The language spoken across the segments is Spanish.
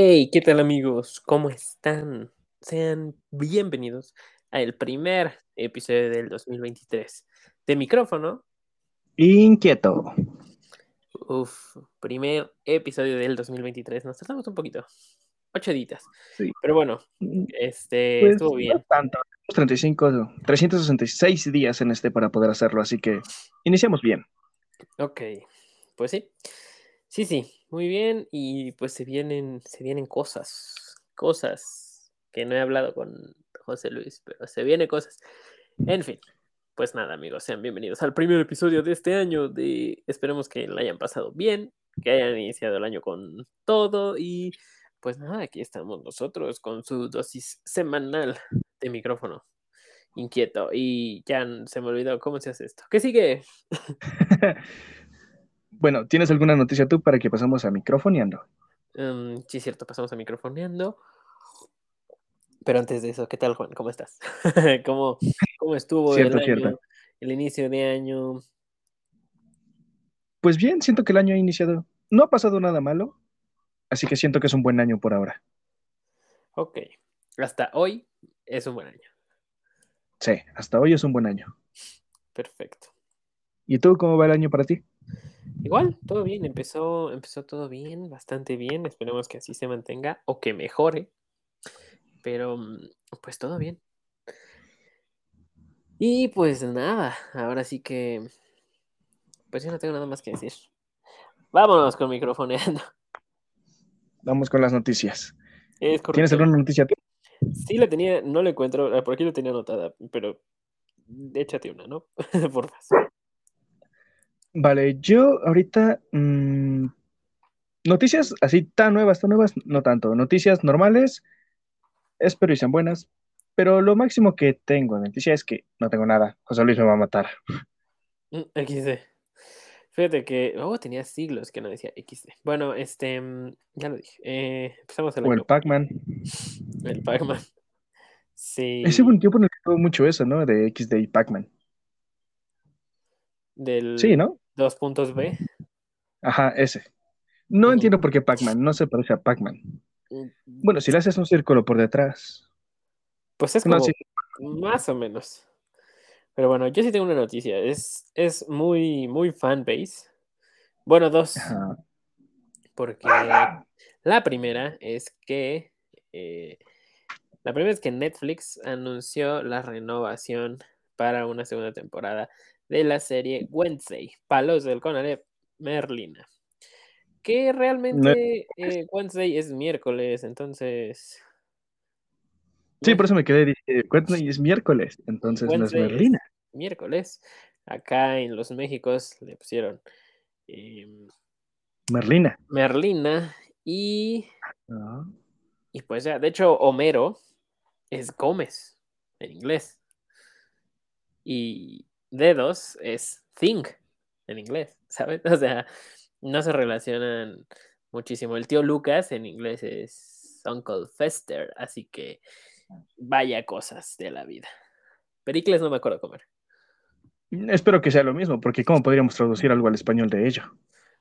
Hey, ¿qué tal amigos? ¿Cómo están? Sean bienvenidos al primer episodio del 2023 de micrófono. Inquieto. Uf, primer episodio del 2023. Nos tardamos un poquito. Ocho ditas. Sí. Pero bueno, Mm, este Pues, estuvo bien. no tanto. 35, 366 días en este para poder hacerlo, así que iniciamos bien. Ok, pues sí. Sí, sí, muy bien. Y pues se vienen, se vienen cosas, cosas que no he hablado con José Luis, pero se vienen cosas. En fin, pues nada, amigos, sean bienvenidos al primer episodio de este año. De esperemos que la hayan pasado bien, que hayan iniciado el año con todo y pues nada, aquí estamos nosotros con su dosis semanal de micrófono inquieto y ya se me olvidó cómo se hace esto. ¿Qué sigue? bueno, ¿tienes alguna noticia tú para que pasemos a microfoneando? Um, sí, cierto, pasamos a microfoneando. Pero antes de eso, ¿qué tal, Juan? ¿Cómo estás? ¿Cómo, cómo estuvo Cierto, el, cierto. año, el inicio de año? Pues bien, siento que el año ha iniciado. No ha pasado nada malo, así que siento que es un buen año por ahora. Ok, hasta hoy es un buen año. Sí, hasta hoy es un buen año. Perfecto. ¿Y tú cómo va el año para ti? Igual, todo bien, empezó, empezó todo bien, bastante bien. Esperemos que así se mantenga o que mejore. Pero, mm, pues todo bien. Y pues nada, ahora sí que, pues yo no tengo nada más que decir. Vámonos con microfoneando. Vamos con las noticias. Es ¿Tienes alguna noticia? Sí la tenía, no la encuentro, ah, por aquí la tenía anotada, pero échate una, ¿no? Por favor. Vale, yo ahorita mm, noticias así tan nuevas, tan nuevas, no tanto. Noticias normales, espero y sean buenas, pero lo máximo que tengo de noticia es que no tengo nada. José Luis me va a matar. Mm, XD. Fíjate que, oh, tenía siglos que no decía XD. Bueno, este, mm, ya lo dije. Eh, empezamos el O el. Pac-Man. El Pac-Man. Sí, Ese un tiempo tuvo mucho eso, ¿no? De XD y Pac-Man. del Sí, ¿no? Dos puntos B. Ajá, ese. No entiendo por qué Pac-Man, no se parece a Pac-Man. Mm, Bueno, si le haces un círculo por detrás. Pues es No, como sí, más o menos. Pero bueno, yo sí tengo una noticia. Es, es muy, muy fanbase. Bueno, dos. ajá. Porque la primera es que eh, la primera es que Netflix anunció la renovación para una segunda temporada de la serie Wednesday, Palos del Conalep, Merlina. Que realmente eh, Wednesday es miércoles, entonces. Sí, por eso me quedé, dije, cuéntame, y es miércoles, entonces no es Wednesday Merlina. miércoles. Acá en los Méxicos le pusieron em, Merlina. Merlina y Ah. Y pues ya, de hecho, Homero es Gómez en inglés. Y dedos es thing en inglés, ¿sabes? O sea, no se relacionan muchísimo. El tío Lucas en inglés es Uncle Fester, así que vaya cosas de la vida. Pericles no me acuerdo comer. Espero que sea lo mismo, porque ¿cómo podríamos traducir algo al español de ello?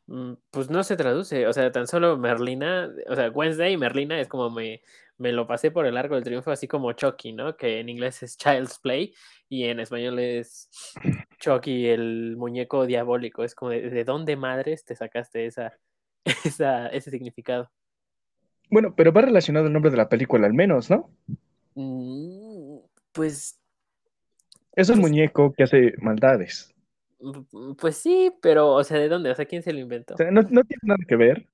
Mm, Pues no se traduce, o sea, tan solo Merlina, o sea, Wednesday y Merlina es como me, me lo pasé por el arco del triunfo, así como Chucky, ¿no? Que en inglés es Child's Play y en español es Chucky, el muñeco diabólico. Es como, ¿de, de dónde madres te sacaste esa, esa, ese significado? Bueno, pero va relacionado el nombre de la película al menos, ¿no? Mm, Pues, Es un Pues- muñeco que hace maldades. mm, pues sí, pero, o sea, ¿de dónde? O sea, ¿quién se lo inventó? O sea, no, no tiene nada que ver,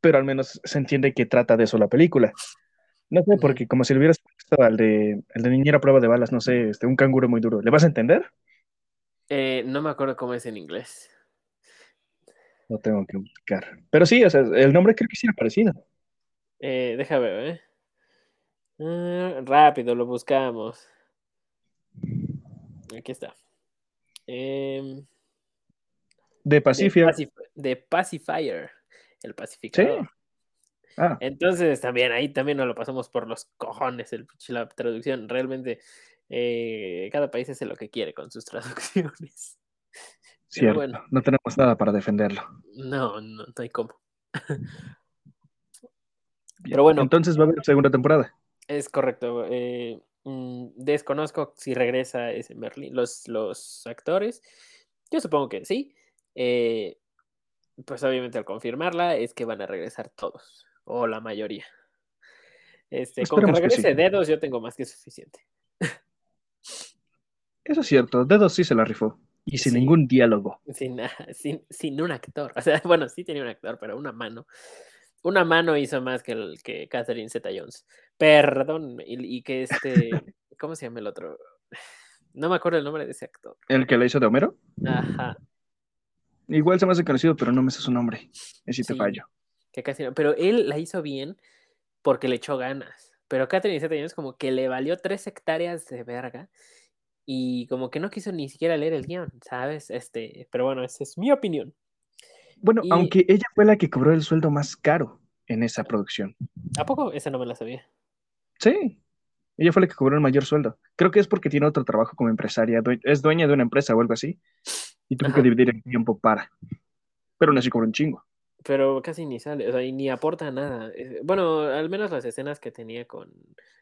pero al menos se entiende que trata de eso la película. No sé, porque como si le hubieras puesto al de, el de niñera a prueba de balas, no sé, este, un canguro muy duro, ¿le vas a entender? Eh, no me acuerdo cómo es en inglés. No tengo que buscar. Pero sí, o sea, el nombre creo que sí era parecido. Eh, deja ver, ¿eh? Ah, rápido, lo buscamos. Aquí está. Em, De de, Pacific. Pacif- de Pacifier, el pacificador. Ah, Entonces también ahí también nos lo pasamos por los cojones el, la traducción. Realmente eh, cada país hace lo que quiere con sus traducciones. Cierto. bueno, No tenemos nada para defenderlo. no, no, no hay cómo. Pero bueno. Entonces va a haber segunda temporada. Es correcto. Eh, mm, desconozco si regresa ese Merlin, los, los actores. Yo supongo que sí. Eh, pues obviamente al confirmarla es que van a regresar todos, o la mayoría. Este, con que regrese dedos yo tengo más que suficiente. Eso es cierto, dedos sí se la rifó. Y sin ningún diálogo. Sin, sin, sin, un actor. O sea, bueno, sí tenía un actor, pero una mano. Una mano hizo más que, el, que Catherine Zeta Jones. Perdón. Y, y, que este. ¿Cómo se llama el otro? No me acuerdo el nombre de ese actor. ¿El que le hizo de Homero? Ajá. Igual se me hace conocido, pero no me sé su nombre. Es si te fallo. Que casi no. Pero él la hizo bien porque le echó ganas. Pero Catherine Zeta Jones como que le valió tres hectáreas de verga y como que no quiso ni siquiera leer el guion, ¿sabes? Este, pero bueno, esa es mi opinión. Bueno, aunque ella fue la que cobró el sueldo más caro en esa producción. ¿A poco? Esa no me la sabía. Sí, ella fue la que cobró el mayor sueldo. Creo que es porque tiene otro trabajo como empresaria, es dueña de una empresa o algo así, y tuvo que dividir el tiempo para. Pero aún así cobró un chingo. Pero casi ni sale, o sea, y ni aporta nada. Eh, bueno, al menos las escenas que tenía con,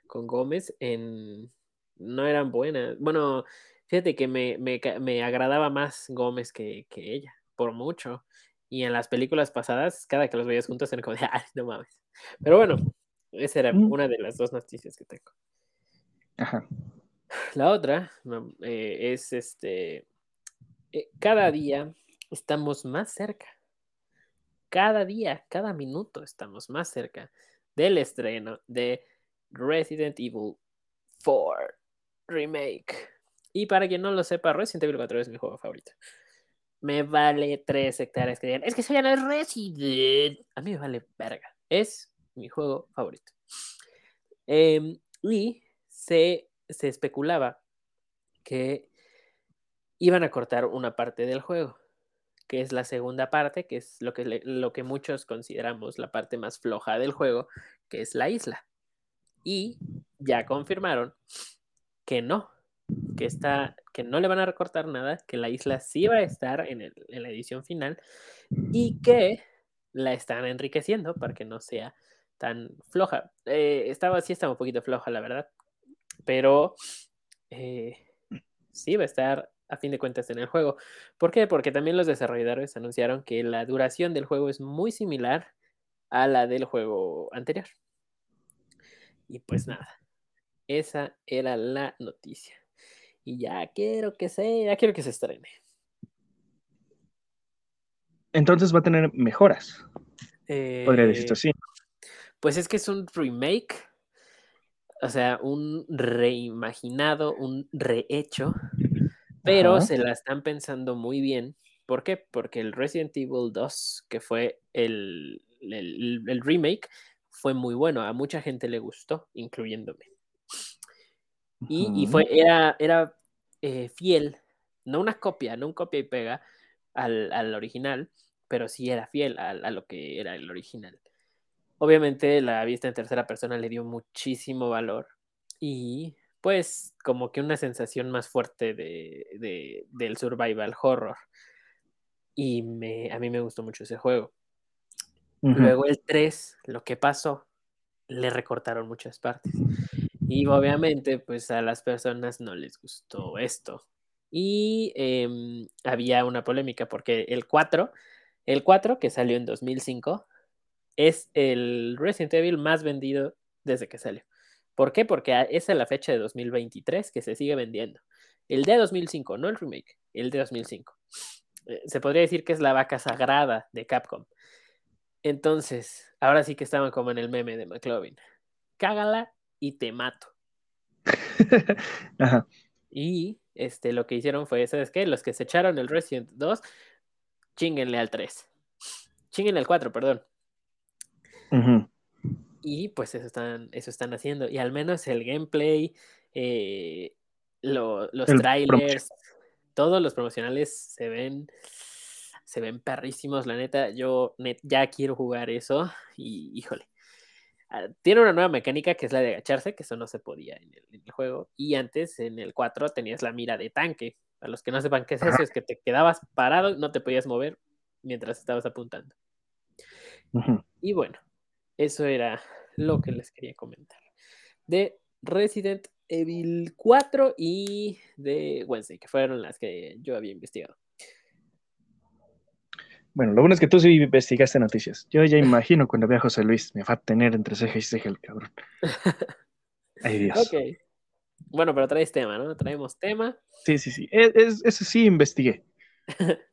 con Gómez en, no eran buenas. Bueno, fíjate que me, me, me agradaba más Gómez que, que, ella, por mucho. Y en las películas pasadas, cada que los veías juntos, era como de, ay, no mames. Pero bueno, esa era mm. una de las dos noticias que tengo. Ajá. La otra eh, es este, eh, cada día estamos más cerca. Cada día, cada minuto estamos más cerca del estreno de Resident Evil 4 Remake. Y para quien no lo sepa, Resident Evil 4 es mi juego favorito. Me vale tres hectáreas que digan, es que eso ya no es Resident. A mí me vale verga. Es mi juego favorito. Em, y se, se especulaba que iban a cortar una parte del juego, que es la segunda parte, que es lo que, lo que muchos consideramos la parte más floja del juego, que es la isla. Y ya confirmaron que no, que, está, que no le van a recortar nada, que la isla sí va a estar en, la edición final y que la están enriqueciendo para que no sea tan floja. Eh, estaba, sí estaba un poquito floja, la verdad, pero eh, sí va a estar a fin de cuentas en el juego. ¿Por qué? Porque también los desarrolladores anunciaron que la duración del juego es muy similar a la del juego anterior. Y pues nada, esa era la noticia. Y ya quiero que se, ya quiero que se estrene. Entonces va a tener mejoras. Podría decirse así. Eh, pues es que es un remake. O sea, un reimaginado, un rehecho. Pero se la están pensando muy bien. ¿Por qué? Porque el Resident Evil 2, que fue el, el remake, fue muy bueno. A mucha gente le gustó, incluyéndome. Y, fue, era, era eh, fiel, no una copia, no un copia y pega al, original, pero sí era fiel a, lo que era el original. Obviamente la vista en tercera persona le dio muchísimo valor y pues como que una sensación más fuerte de, del survival horror. Y me, a mí me gustó mucho ese juego. Luego el 3, lo que pasó, le recortaron muchas partes. Y obviamente, pues a las personas no les gustó esto. Y em, había una polémica porque el 4, el 4 que salió en 2005, es el Resident Evil más vendido desde que salió. ¿Por qué? Porque es la fecha de 2023 que se sigue vendiendo. El de 2005, no el remake, el de 2005. Eh, se podría decir que es la vaca sagrada de Capcom. Entonces, ahora sí que estaban como en el meme de McLovin. Cágala y te mato. Y este, lo que hicieron fue, ¿sabes qué? Los que se echaron el Resident 2, chinguenle al 3. Chinguenle al 4, perdón. Y pues eso están, eso están haciendo. Y al menos el gameplay, eh, los trailers, todos los promocionales se ven se ven perrísimos, la neta, yo ya quiero jugar eso y híjole, Ah, tiene una nueva mecánica que es la de agacharse, que eso no se podía en el, juego. Y antes, en el 4, tenías la mira de tanque. A los que no sepan qué es eso, es que te quedabas parado, no te podías mover mientras estabas apuntando. Y bueno, eso era lo que les quería comentar. De Resident Evil 4 y de Wednesday, que fueron las que yo había investigado. Bueno, lo bueno es que tú sí investigaste noticias. Yo ya imagino cuando vea a José Luis, me va a tener entre ceja y ceja el cabrón. Ay, Dios. Ok. Bueno, pero traes tema, ¿no? Traemos tema. Sí, sí, sí. E, Es, eso sí investigué.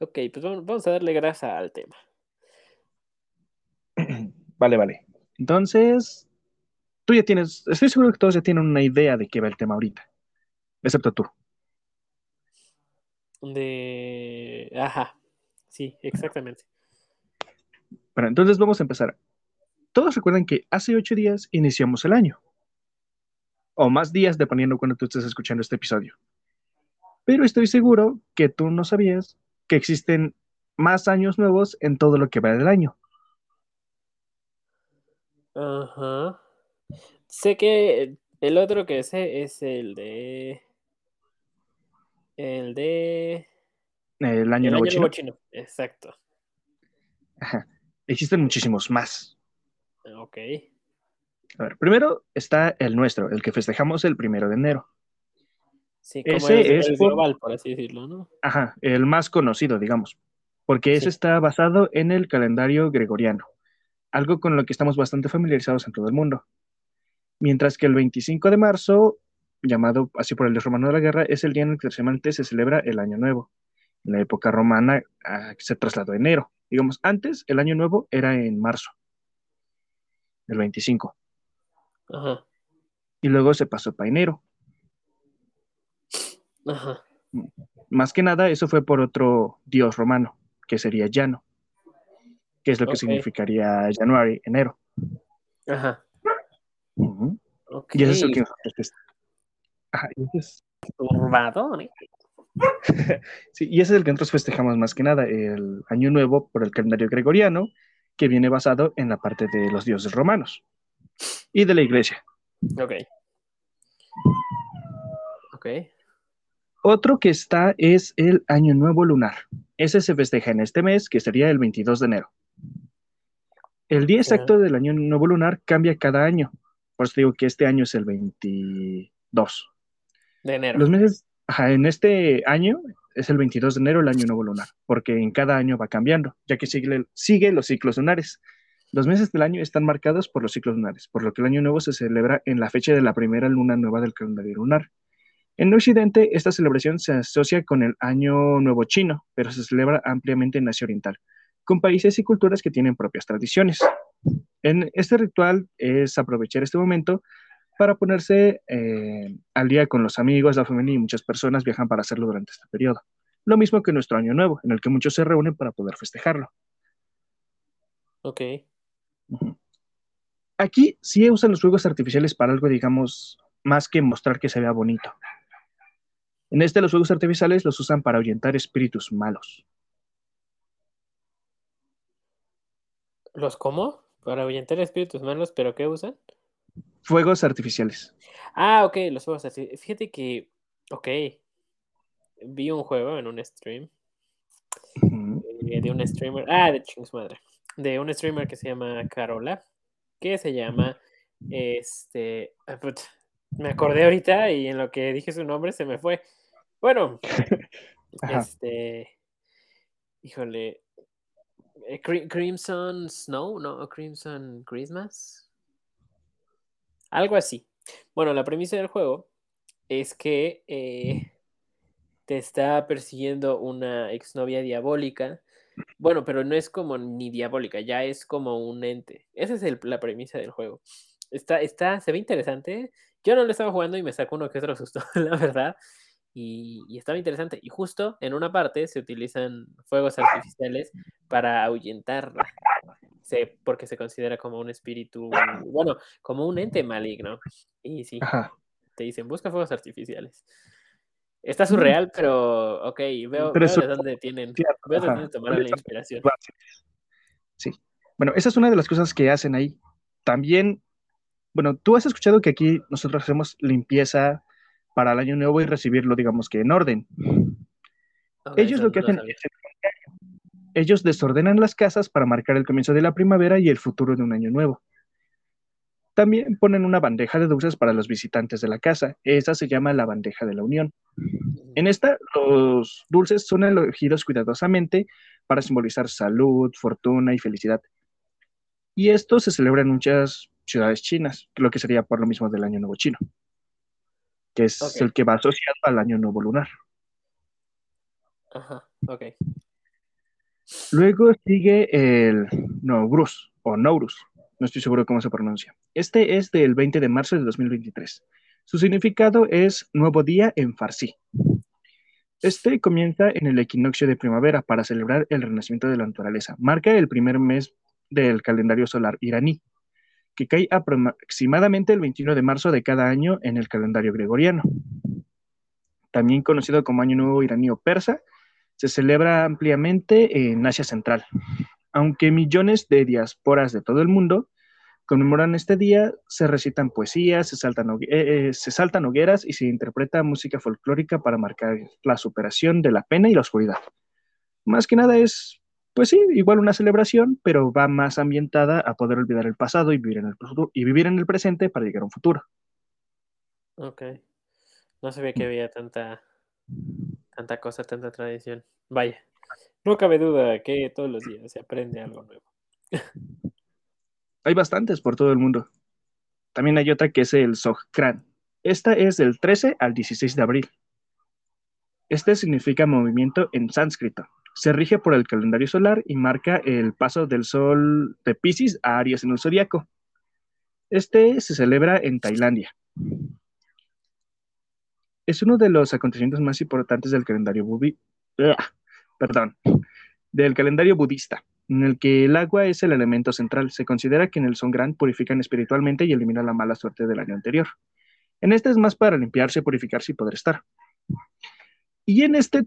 ok, pues vamos, vamos a darle grasa al tema. Vale, vale. Entonces, tú ya tienes, estoy seguro que todos ya tienen una idea de qué va el tema ahorita, excepto tú. De. Ajá. Sí, exactamente. Bueno, entonces vamos a empezar. Todos recuerdan que hace ocho días iniciamos el año. O más días, dependiendo cuando tú estés escuchando este episodio. Pero estoy seguro que tú no sabías que existen más años nuevos en todo lo que va del año. Ajá. Sé que el otro que sé es el de. El de. El año El nuevo año chino. nuevo chino. Exacto. Ajá. Existen muchísimos más. Ok. A ver, primero está el nuestro, el que festejamos el primero de enero. Sí, como Ese el, es el por- global, por así decirlo, ¿no? Ajá, el más conocido, digamos, porque ese Sí. está basado en el calendario gregoriano, algo con lo que estamos bastante familiarizados en todo el mundo. Mientras que el 25 de marzo, llamado así por el dios romano de la guerra, es el día en el que tradicionalmente se celebra el Año Nuevo. En la época romana ah, se trasladó a enero. Digamos, antes el Año Nuevo era en marzo, el 25, Ajá. y luego se pasó para enero. Ajá. Más que nada, eso fue por otro dios romano, que sería Llano, que es lo que significaría January, enero. Ajá. Y eso es el que nosotros Ajá, es- ¿eh? sí, y ese es el que nosotros festejamos más que nada, el Año Nuevo por el calendario gregoriano, que viene basado en la parte de los dioses romanos y de la iglesia. Ok. Ok. Otro que está es el Año Nuevo Lunar. Ese se festeja en este mes, que sería el 22 de enero. El día exacto del Año Nuevo Lunar cambia cada año. Por eso digo que este año es el 22. De enero. Los meses, ajá, en este año es el 22 de enero el Año Nuevo Lunar, porque en cada año va cambiando, ya que sigue, sigue los ciclos lunares. Los meses del año están marcados por los ciclos lunares, por lo que el Año Nuevo se celebra en la fecha de la primera luna nueva del calendario lunar. En Occidente, esta celebración se asocia con el Año Nuevo chino, pero se celebra ampliamente en Asia Oriental, con países y culturas que tienen propias tradiciones. En este ritual es aprovechar este momento para ponerse eh, al día con los amigos, la familia y muchas personas viajan para hacerlo durante este periodo. Lo mismo que nuestro Año Nuevo, en el que muchos se reúnen para poder festejarlo. Ok. Aquí sí usan los fuegos artificiales para algo, digamos, más que mostrar que se vea bonito. En este los fuegos artificiales los usan para ahuyentar espíritus malos. ¿Los cómo? Para ahuyentar espíritus malos, ¿pero qué usan? Fuegos artificiales. Ah, ok, los juegos así. Fíjate que, ok, vi un juego en un stream eh, de un streamer, ah, de chingos madre, de un streamer que se llama Carola, que se llama, este, ah, put, me acordé ahorita y en lo que dije su nombre se me fue. Bueno, este, híjole, Crimson Snow, ¿no? Crimson Christmas. Algo así. Bueno, la premisa del juego es que eh, te está persiguiendo una exnovia diabólica. Bueno, pero no es como ni diabólica, ya es como un ente. Esa es la premisa del juego. Está, está, se ve interesante. Yo no lo estaba jugando y me sacó uno que otro susto, la verdad. Y, y estaba interesante. Y justo en una parte se utilizan fuegos artificiales para ahuyentarla. Se- porque se considera como un espíritu, bueno, como un ente maligno. Y sí, Ajá. te dicen, busca fuegos artificiales. Está surreal, pero ok, veo, Pero veo de dónde tienen, veo de ajá. dónde tomaron la inspiración. Sí. Bueno, esa es una de las cosas que hacen ahí. También, bueno, tú has escuchado que aquí nosotros hacemos limpieza para el año nuevo y recibirlo, digamos que en orden. Ellos lo que hacen es ellos desordenan las casas para marcar el comienzo de la primavera y el futuro de un año nuevo. también ponen una bandeja de dulces para los visitantes de la casa. Esa se llama la bandeja de la unión. En esta, los dulces son elegidos cuidadosamente para simbolizar salud, fortuna y felicidad. Y esto se celebra en muchas ciudades chinas, lo que sería por lo mismo del Año Nuevo Chino, que es el que va asociado al Año Nuevo Lunar. Ajá, ok. Luego sigue el Nowruz o Nourus, no estoy seguro cómo se pronuncia. Este es del 20 de marzo de 2023. Su significado es nuevo día en farsi. Este comienza en el equinoccio de primavera para celebrar el renacimiento de la naturaleza. Marca el primer mes del calendario solar iraní, que cae aproximadamente el 21 de marzo de cada año en el calendario gregoriano. También conocido como Año Nuevo iraní persa, se celebra ampliamente en Asia Central. Aunque millones de diásporas de todo el mundo conmemoran este día, se recitan poesías, se saltan, eh, eh, se saltan hogueras y se interpreta música folclórica para marcar la superación de la pena y la oscuridad. Más que nada es, pues sí, igual una celebración, pero va más ambientada a poder olvidar el pasado y vivir en el, y vivir en el presente para llegar a un futuro. Ok. No sabía que había tanta, tanta cosa, tanta tradición. Vaya. No cabe duda que todos los días se aprende algo nuevo. Hay bastantes por todo el mundo. También hay otra que es el Sogkran. Esta es del 13 al 16 de abril. Este significa movimiento en sánscrito. Se rige por el calendario solar y marca el paso del sol de Pisces a Aries en el zodiaco. Este se celebra en Tailandia. Es uno de los acontecimientos más importantes del calendario budista perdón, del calendario budista, en el que el agua es el elemento central. Se considera que en el Songran purifican espiritualmente y eliminan la mala suerte del año anterior. En este es más para limpiarse, purificarse y poder estar. Y en este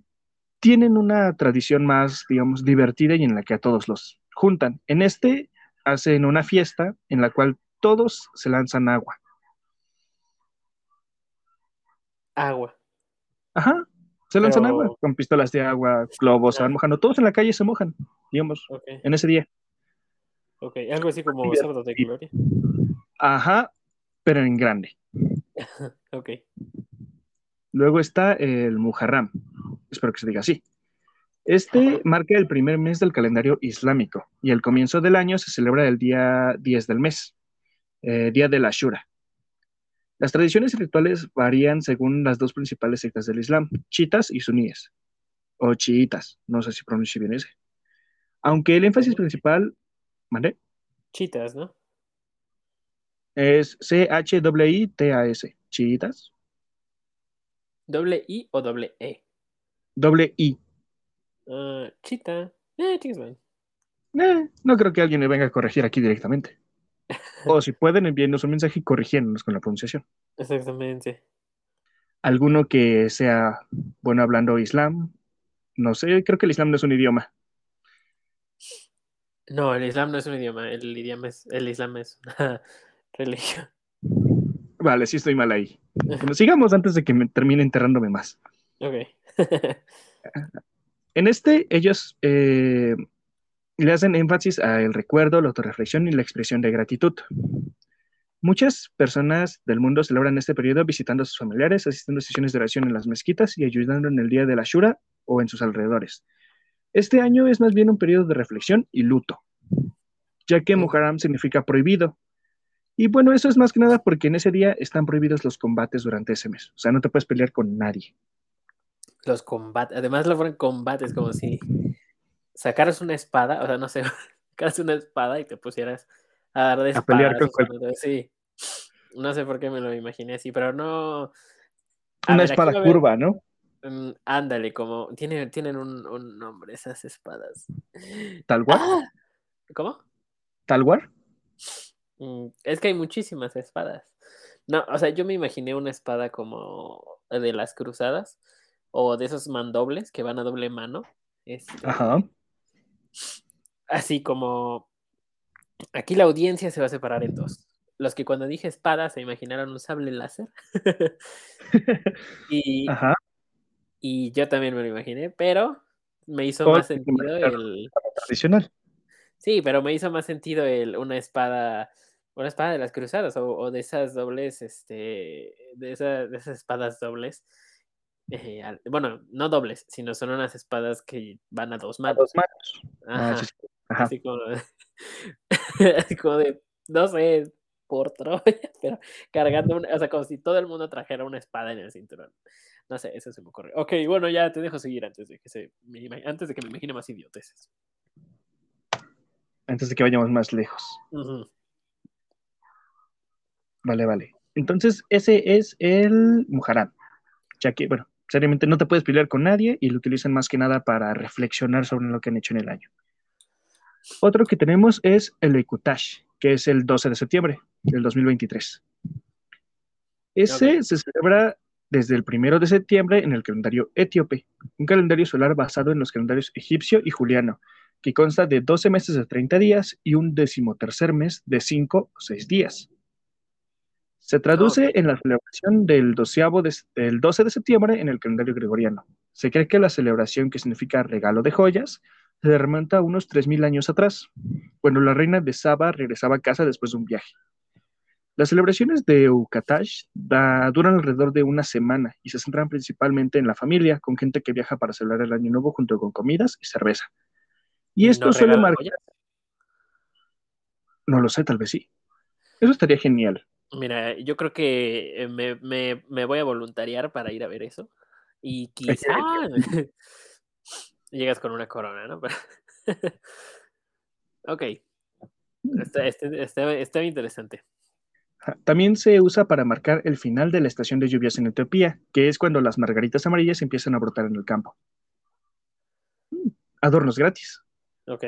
tienen una tradición más, digamos, divertida y en la que a todos los juntan. En este hacen una fiesta en la cual todos se lanzan agua. Agua. Ajá. Se lanzan agua con pistolas de agua, globos, se van mojando. Todos en la calle se mojan, digamos, en ese día. Ok, algo así como sábado de gloria. Ajá, pero en grande. ok. Luego está el Muharram, espero que se diga así. Este marca el primer mes del calendario islámico y el comienzo del año se celebra el día 10 del mes, eh, día de la Shura. Las tradiciones y rituales varían según las dos principales sectas del Islam, chiitas y suníes, o chiitas, no sé si pronuncio bien ese. Aunque el énfasis principal, ¿vale? Chiitas, ¿no? Es C-H-I-T-A-S, chiitas. ¿Doble I o doble E? Doble I. Uh, chita. Eh, eh, no creo que alguien me venga a corregir aquí directamente. O si pueden, envíenos un mensaje y corrigiéndonos con la pronunciación. Exactamente. Alguno que sea bueno hablando islam. No sé, creo que el islam no es un idioma. No, el islam no es un idioma. El, idioma es, el islam es una religión. Vale, sí estoy mal ahí. Sigamos antes de que me termine enterrándome más. Ok. en este, ellos eh, le hacen énfasis al recuerdo, la autorreflexión y la expresión de gratitud. Muchas personas del mundo celebran este periodo visitando a sus familiares, asistiendo a sesiones de oración en las mezquitas y ayudando en el día de la Shura o en sus alrededores. Este año es más bien un periodo de reflexión y luto, ya que Muharram significa prohibido. Y bueno, eso es más que nada porque en ese día están prohibidos los combates durante ese mes. O sea, no te puedes pelear con nadie. Los combates, además lo ponen combates como si sacaras una espada, o sea, no sé, sacaras una espada y te pusieras a dar de a pelear con Sí. No sé por qué me lo imaginé así, pero no. una espada curva, ¿no? Ándale, como. Tienen, tienen un, nombre esas espadas. ¿Talwar? ¡Ah! ¿Cómo? ¿Talwar? Mm, es que hay muchísimas espadas. No, o sea, yo me imaginé una espada como de las cruzadas o de esos mandobles que van a doble mano. Este, Ajá así como aquí la audiencia se va a separar en dos. Los que cuando dije espada se imaginaron un sable láser. y, y yo también me lo imaginé, pero me hizo más sentido el tradicional. Sí, pero me hizo más sentido el, una espada Una espada de las cruzadas o, de esas dobles, este, de, de esas espadas dobles. Eh, bueno, no dobles, sino son unas espadas que van a dos manos. A dos manos. Ah, Ajá. Así, como, así como de, no sé, por Troya, pero cargando, una, o sea, como si todo el mundo trajera una espada en el cinturón. No sé, eso se me ocurre. Ok, bueno, ya te dejo seguir antes de que, se, antes de que me imagine más idioteces. Antes de que vayamos más lejos. Vale, vale. Entonces, ese es el Mujarán. Ya que, bueno, seriamente no te puedes pelear con nadie y lo utilizan más que nada para reflexionar sobre lo que han hecho en el año. Otro que tenemos es el Eikutash, que es el 12 de septiembre del 2023. Ese se celebra desde el 1 de septiembre en el calendario etíope, un calendario solar basado en los calendarios egipcio y juliano, que consta de 12 meses de 30 días y un decimotercer mes de 5 o 6 días. Se traduce en la celebración del, del 12 de septiembre en el calendario gregoriano. Se cree que la celebración que significa regalo de joyas se remonta a unos 3.000 años atrás, cuando la reina de Saba regresaba a casa después de un viaje. Las celebraciones de Ukatash duran alrededor de una semana y se centran principalmente en la familia, con gente que viaja para celebrar el año nuevo junto con comidas y cerveza. Y esto suele marcar... No lo sé, tal vez sí. Eso estaría genial. Mira, yo creo que me, me voy a voluntariar para ir a ver eso. Y quizá llegas con una corona, ¿no? ok. Está, este, este, está, interesante. También se usa para marcar el final de la estación de lluvias en Etiopía, que es cuando las margaritas amarillas empiezan a brotar en el campo. Mm, adornos gratis. Ok.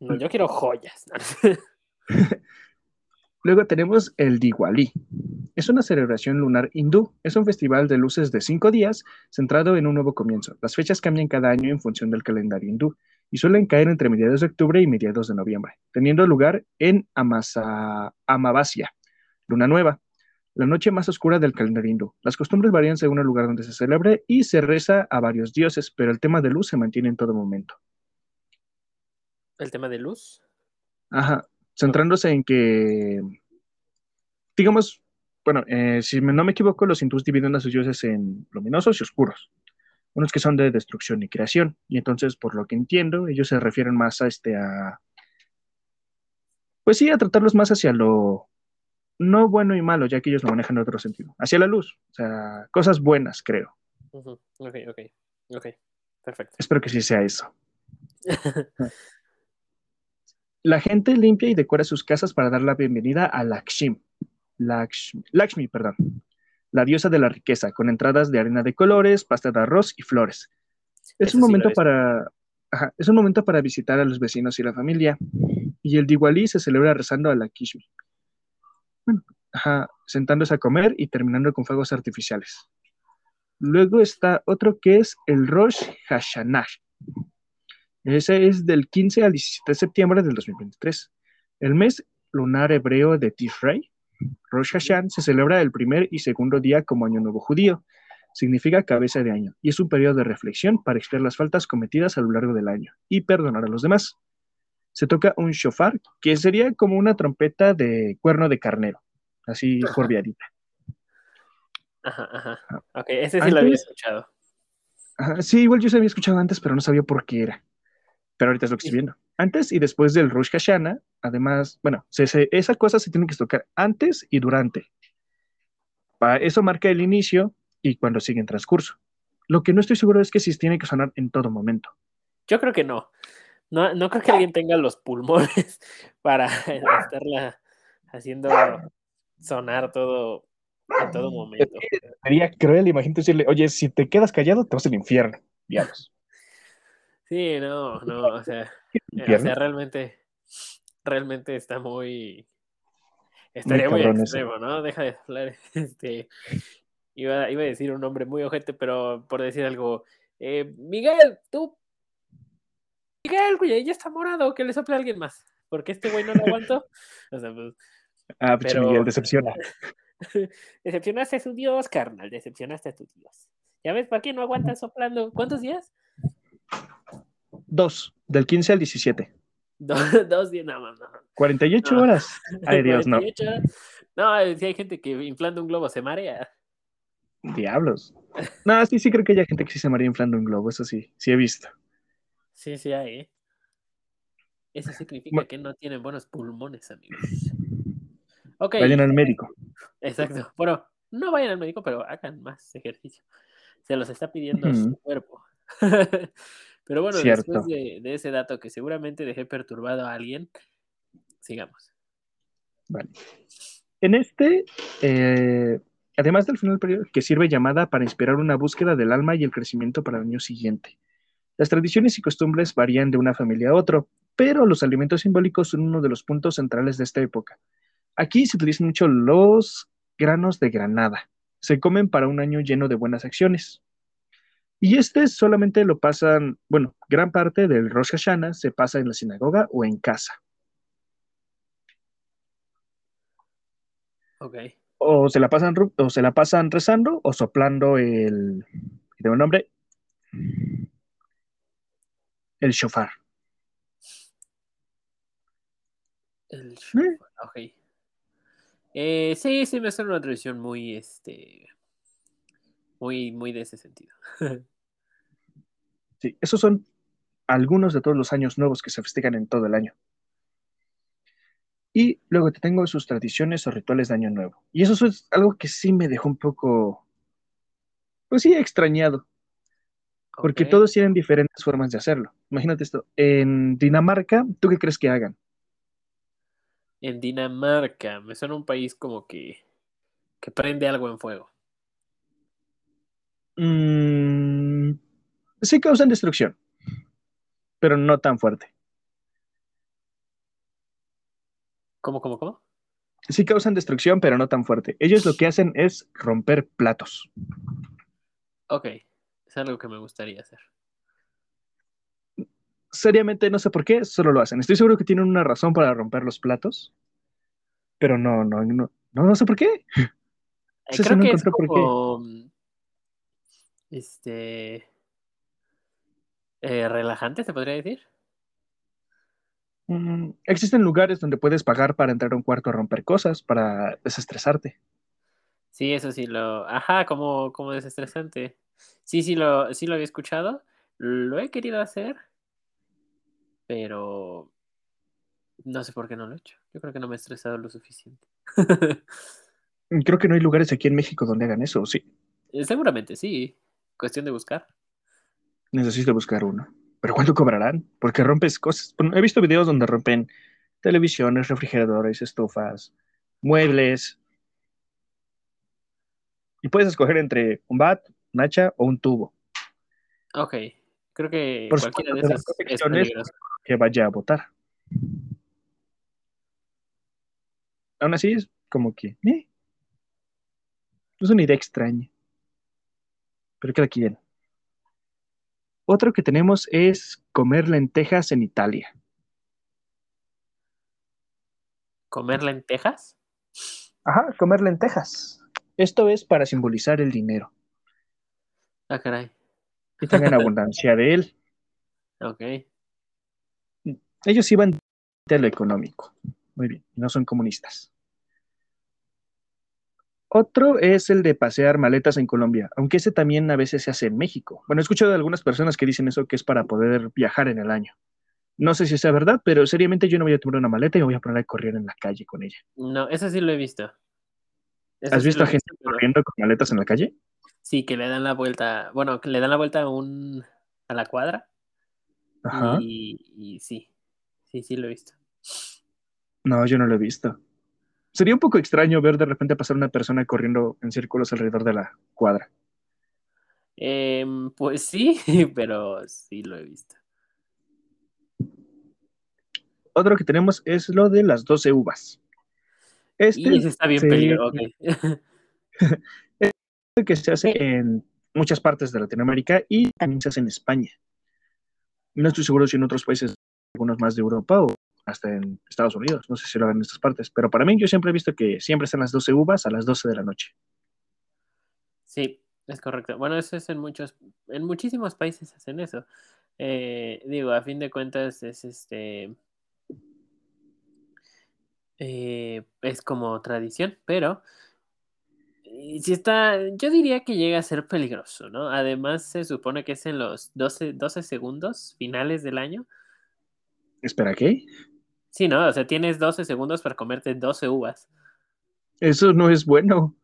No, yo quiero joyas. Luego tenemos el Diwali. Es una celebración lunar hindú. Es un festival de luces de cinco días centrado en un nuevo comienzo. Las fechas cambian cada año en función del calendario hindú y suelen caer entre mediados de octubre y mediados de noviembre, teniendo lugar en Amasa, Amavasya, luna nueva, la noche más oscura del calendario hindú. Las costumbres varían según el lugar donde se celebre y se reza a varios dioses, pero el tema de luz se mantiene en todo momento. ¿El tema de luz? Ajá centrándose en que, digamos, bueno, eh, si no me equivoco, los hindús dividen a sus dioses en luminosos y oscuros, unos que son de destrucción y creación, y entonces, por lo que entiendo, ellos se refieren más a este, a, pues sí, a tratarlos más hacia lo no bueno y malo, ya que ellos lo manejan en otro sentido, hacia la luz, o sea, cosas buenas, creo. Ok, ok, ok, perfecto. Espero que sí sea eso. La gente limpia y decora sus casas para dar la bienvenida a Lakshmi, Lakshmi, perdón, la diosa de la riqueza, con entradas de arena de colores, pasta de arroz y flores. Es un momento para es un momento para visitar a los vecinos y la familia. Y el Diwali se celebra rezando a Lakshmi. Bueno, sentándose a comer y terminando con fuegos artificiales. Luego está otro que es el Rosh Hashanah, ese es del 15 al 17 de septiembre del 2023. El mes lunar hebreo de Tishrei, Rosh Hashan, se celebra el primer y segundo día como Año Nuevo Judío. Significa cabeza de año y es un periodo de reflexión para expiar las faltas cometidas a lo largo del año y perdonar a los demás. Se toca un shofar, que sería como una trompeta de cuerno de carnero, así corviadita. Ajá, ajá. Ok, ese sí lo había escuchado. sí, igual yo se había escuchado antes, pero no sabía por qué era pero ahorita es lo que estoy viendo. Antes y después del Rosh Hashanah, además, bueno, esa cosa se tiene que tocar antes y durante. Para eso marca el inicio y cuando sigue en transcurso. Lo que no estoy seguro es que si tiene que sonar en todo momento. Yo creo que no. No, no creo que alguien tenga los pulmones para estarla haciendo sonar todo en todo momento. Sería cruel, imagínate decirle, oye, si te quedas callado, te vas al infierno. Diablos. Sí, no, no, o sea, eh, o sea, realmente, realmente está muy, estaría muy, extremo, ¿no? Deja de hablar, este, iba, iba a decir un nombre muy ojete, pero por decir algo, eh, Miguel, tú, Miguel, güey, ya está morado, que le sople a alguien más, porque este güey no lo aguanto, o sea, pues, Ah, pues Miguel, decepciona. Decepcionaste a su Dios, carnal, decepcionaste a tu Dios. ¿Ya ves para qué no aguantas soplando? ¿Cuántos días? Dos, del 15 al 17. Dos, dos días, no, no, no. 48 No. horas. Ay, Dios, no. 48 horas. No, si hay gente que inflando un globo se marea. Diablos. No, sí, sí creo que hay gente que sí se maría inflando un globo, eso sí, sí he visto. Sí, sí hay, ¿eh? Eso significa Bueno. que no tienen buenos pulmones, amigos. Ok, Vayan al médico. exacto. Bueno, no vayan al médico, pero hagan más ejercicio. Se los está pidiendo su cuerpo. Pero bueno, Cierto. después de, de ese dato que seguramente dejé perturbado a alguien, sigamos. Vale. En este, eh, además del final del periodo, que sirve llamada para inspirar una búsqueda del alma y el crecimiento para el año siguiente. Las tradiciones y costumbres varían de una familia a otro, pero los alimentos simbólicos son uno de los puntos centrales de esta época. Aquí se utilizan mucho los granos de granada. Se comen para un año lleno de buenas acciones. Y este solamente lo pasan, bueno, gran parte del Rosh Hashanah se pasa en la sinagoga o en casa. Ok. o se la pasan o se la pasan rezando o soplando el un nombre el shofar. El shofar, ok. Eh, sí, sí, me suena una tradición muy, este, muy, muy de ese sentido. Sí, esos son algunos de todos los años nuevos que se festejan en todo el año. Y luego te tengo sus tradiciones o rituales de año nuevo. Y eso es algo que sí me dejó un poco, pues sí, extrañado, porque todos tienen diferentes formas de hacerlo. Imagínate esto, en Dinamarca, ¿tú qué crees que hagan? En Dinamarca, me suena un país como que, que prende algo en fuego. Mm, sí causan destrucción, pero no tan fuerte. ¿Cómo, cómo, cómo? Sí causan destrucción, pero no tan fuerte. Ellos lo que hacen es romper platos. Ok, es algo que me gustaría hacer. Seriamente no sé por qué, solo lo hacen. Estoy seguro que tienen una razón para romper los platos, pero no, no, no, no, no sé por qué. Eh, creo no que es encontré por qué. como, mm, este, eh, relajante, se podría decir. Mm, existen lugares donde puedes pagar para entrar a un cuarto a romper cosas, para desestresarte. Sí, eso sí lo, ajá, como, como desestresante. Sí, sí lo, sí lo había escuchado. Lo he querido hacer, pero no sé por qué no lo he hecho. Yo creo que no me he estresado lo suficiente. Creo que no hay lugares aquí en México donde hagan eso, sí. Eh, Seguramente sí, cuestión de buscar. Necesito buscar uno. Pero ¿cuánto cobrarán? Porque rompes cosas. Bueno, he visto videos donde rompen televisiones, refrigeradores, estufas, muebles. Y puedes escoger entre un bat, un hacha o un tubo. Ok, creo que Por cualquiera de esos es peligroso. que vaya a votar. Aún así es como que, eh, es una idea extraña. Pero cada quien. Otro que tenemos es comer lentejas en Italia. ¿Comer lentejas? Ajá, comer lentejas. Esto es para simbolizar el dinero Ah, caray. y también abundancia de él. Ok. Ellos iban de lo económico. Muy bien, no son comunistas. Otro es el de pasear maletas en Colombia, aunque ese también a veces se hace en México. Bueno, he escuchado de algunas personas que dicen eso que es para poder viajar en el año. No sé si sea verdad, pero seriamente yo no voy a tomar una maleta y me voy a poner a correr en la calle con ella. No, eso sí lo he visto. Eso ¿Has sí visto a gente visto, pero- corriendo con maletas en la calle? Sí, que le dan la vuelta, bueno, que le dan la vuelta a un a la cuadra Ajá. y, y sí, sí, sí lo he visto. No, yo no lo he visto. Sería un poco extraño ver de repente pasar una persona corriendo en círculos alrededor de la cuadra. Em, pues sí, pero sí lo he visto. Otro que tenemos es lo de las 12 uvas. Este Y ese está bien se- peligroso. ok. que se hace en muchas partes de Latinoamérica y también se hace en España. No estoy seguro si en otros países, algunos más de Europa o hasta en Estados Unidos, no sé si lo hagan en estas partes, pero para mí yo siempre he visto que siempre están las 12 uvas a las 12 de la noche. Sí, es correcto. Bueno, eso es en muchos, en muchísimos países hacen eso. Eh, digo, a fin de cuentas es este, Eh, es como tradición, pero y si está, yo diría que llega a ser peligroso, ¿no? Además, se supone que es en los 12, 12 segundos finales del año. Espera, ¿qué? Sí, ¿no? O sea, tienes 12 segundos para comerte 12 uvas. Eso no es bueno.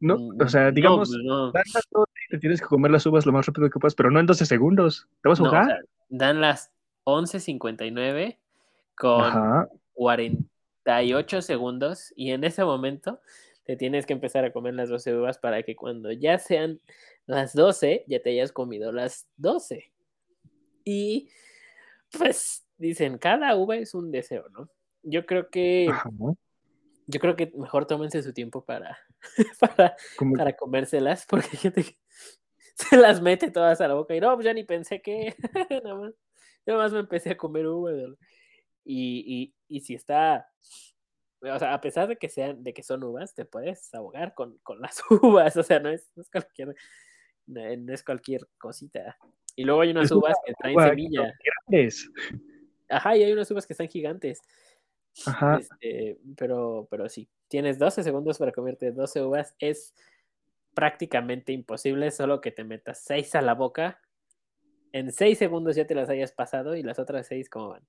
No, Mm, o sea, no, digamos, pues no. dan las 12 y te tienes que comer las uvas lo más rápido que puedas, pero no en 12 segundos. ¿Te vas a No, o sea, dan las 11.59 con Ajá. 48 segundos y en ese momento te tienes que empezar a comer las 12 uvas para que cuando ya sean las 12 ya te hayas comido las 12. Y pues dicen, cada uva es un deseo, ¿no? Yo creo que Ajá. yo creo que mejor tómense su tiempo para, para, para comérselas, porque hay gente que se las mete todas a la boca y no, pues ya ni pensé que nada más, nada más me empecé a comer uvas. ¿no? Y, y, y si está, o sea, a pesar de que sean, de que son uvas, te puedes ahogar con, con las uvas, o sea, no es, no es cualquier, no, no es cualquier cosita. Y luego hay unas uvas que traen uva Ajá, y hay unas uvas que están gigantes. Ajá. Este, pero, pero sí, tienes 12 segundos para comerte 12 uvas. Es prácticamente imposible, solo que te metas 6 a la boca. En 6 segundos ya te las hayas pasado y las otras 6, ¿cómo van?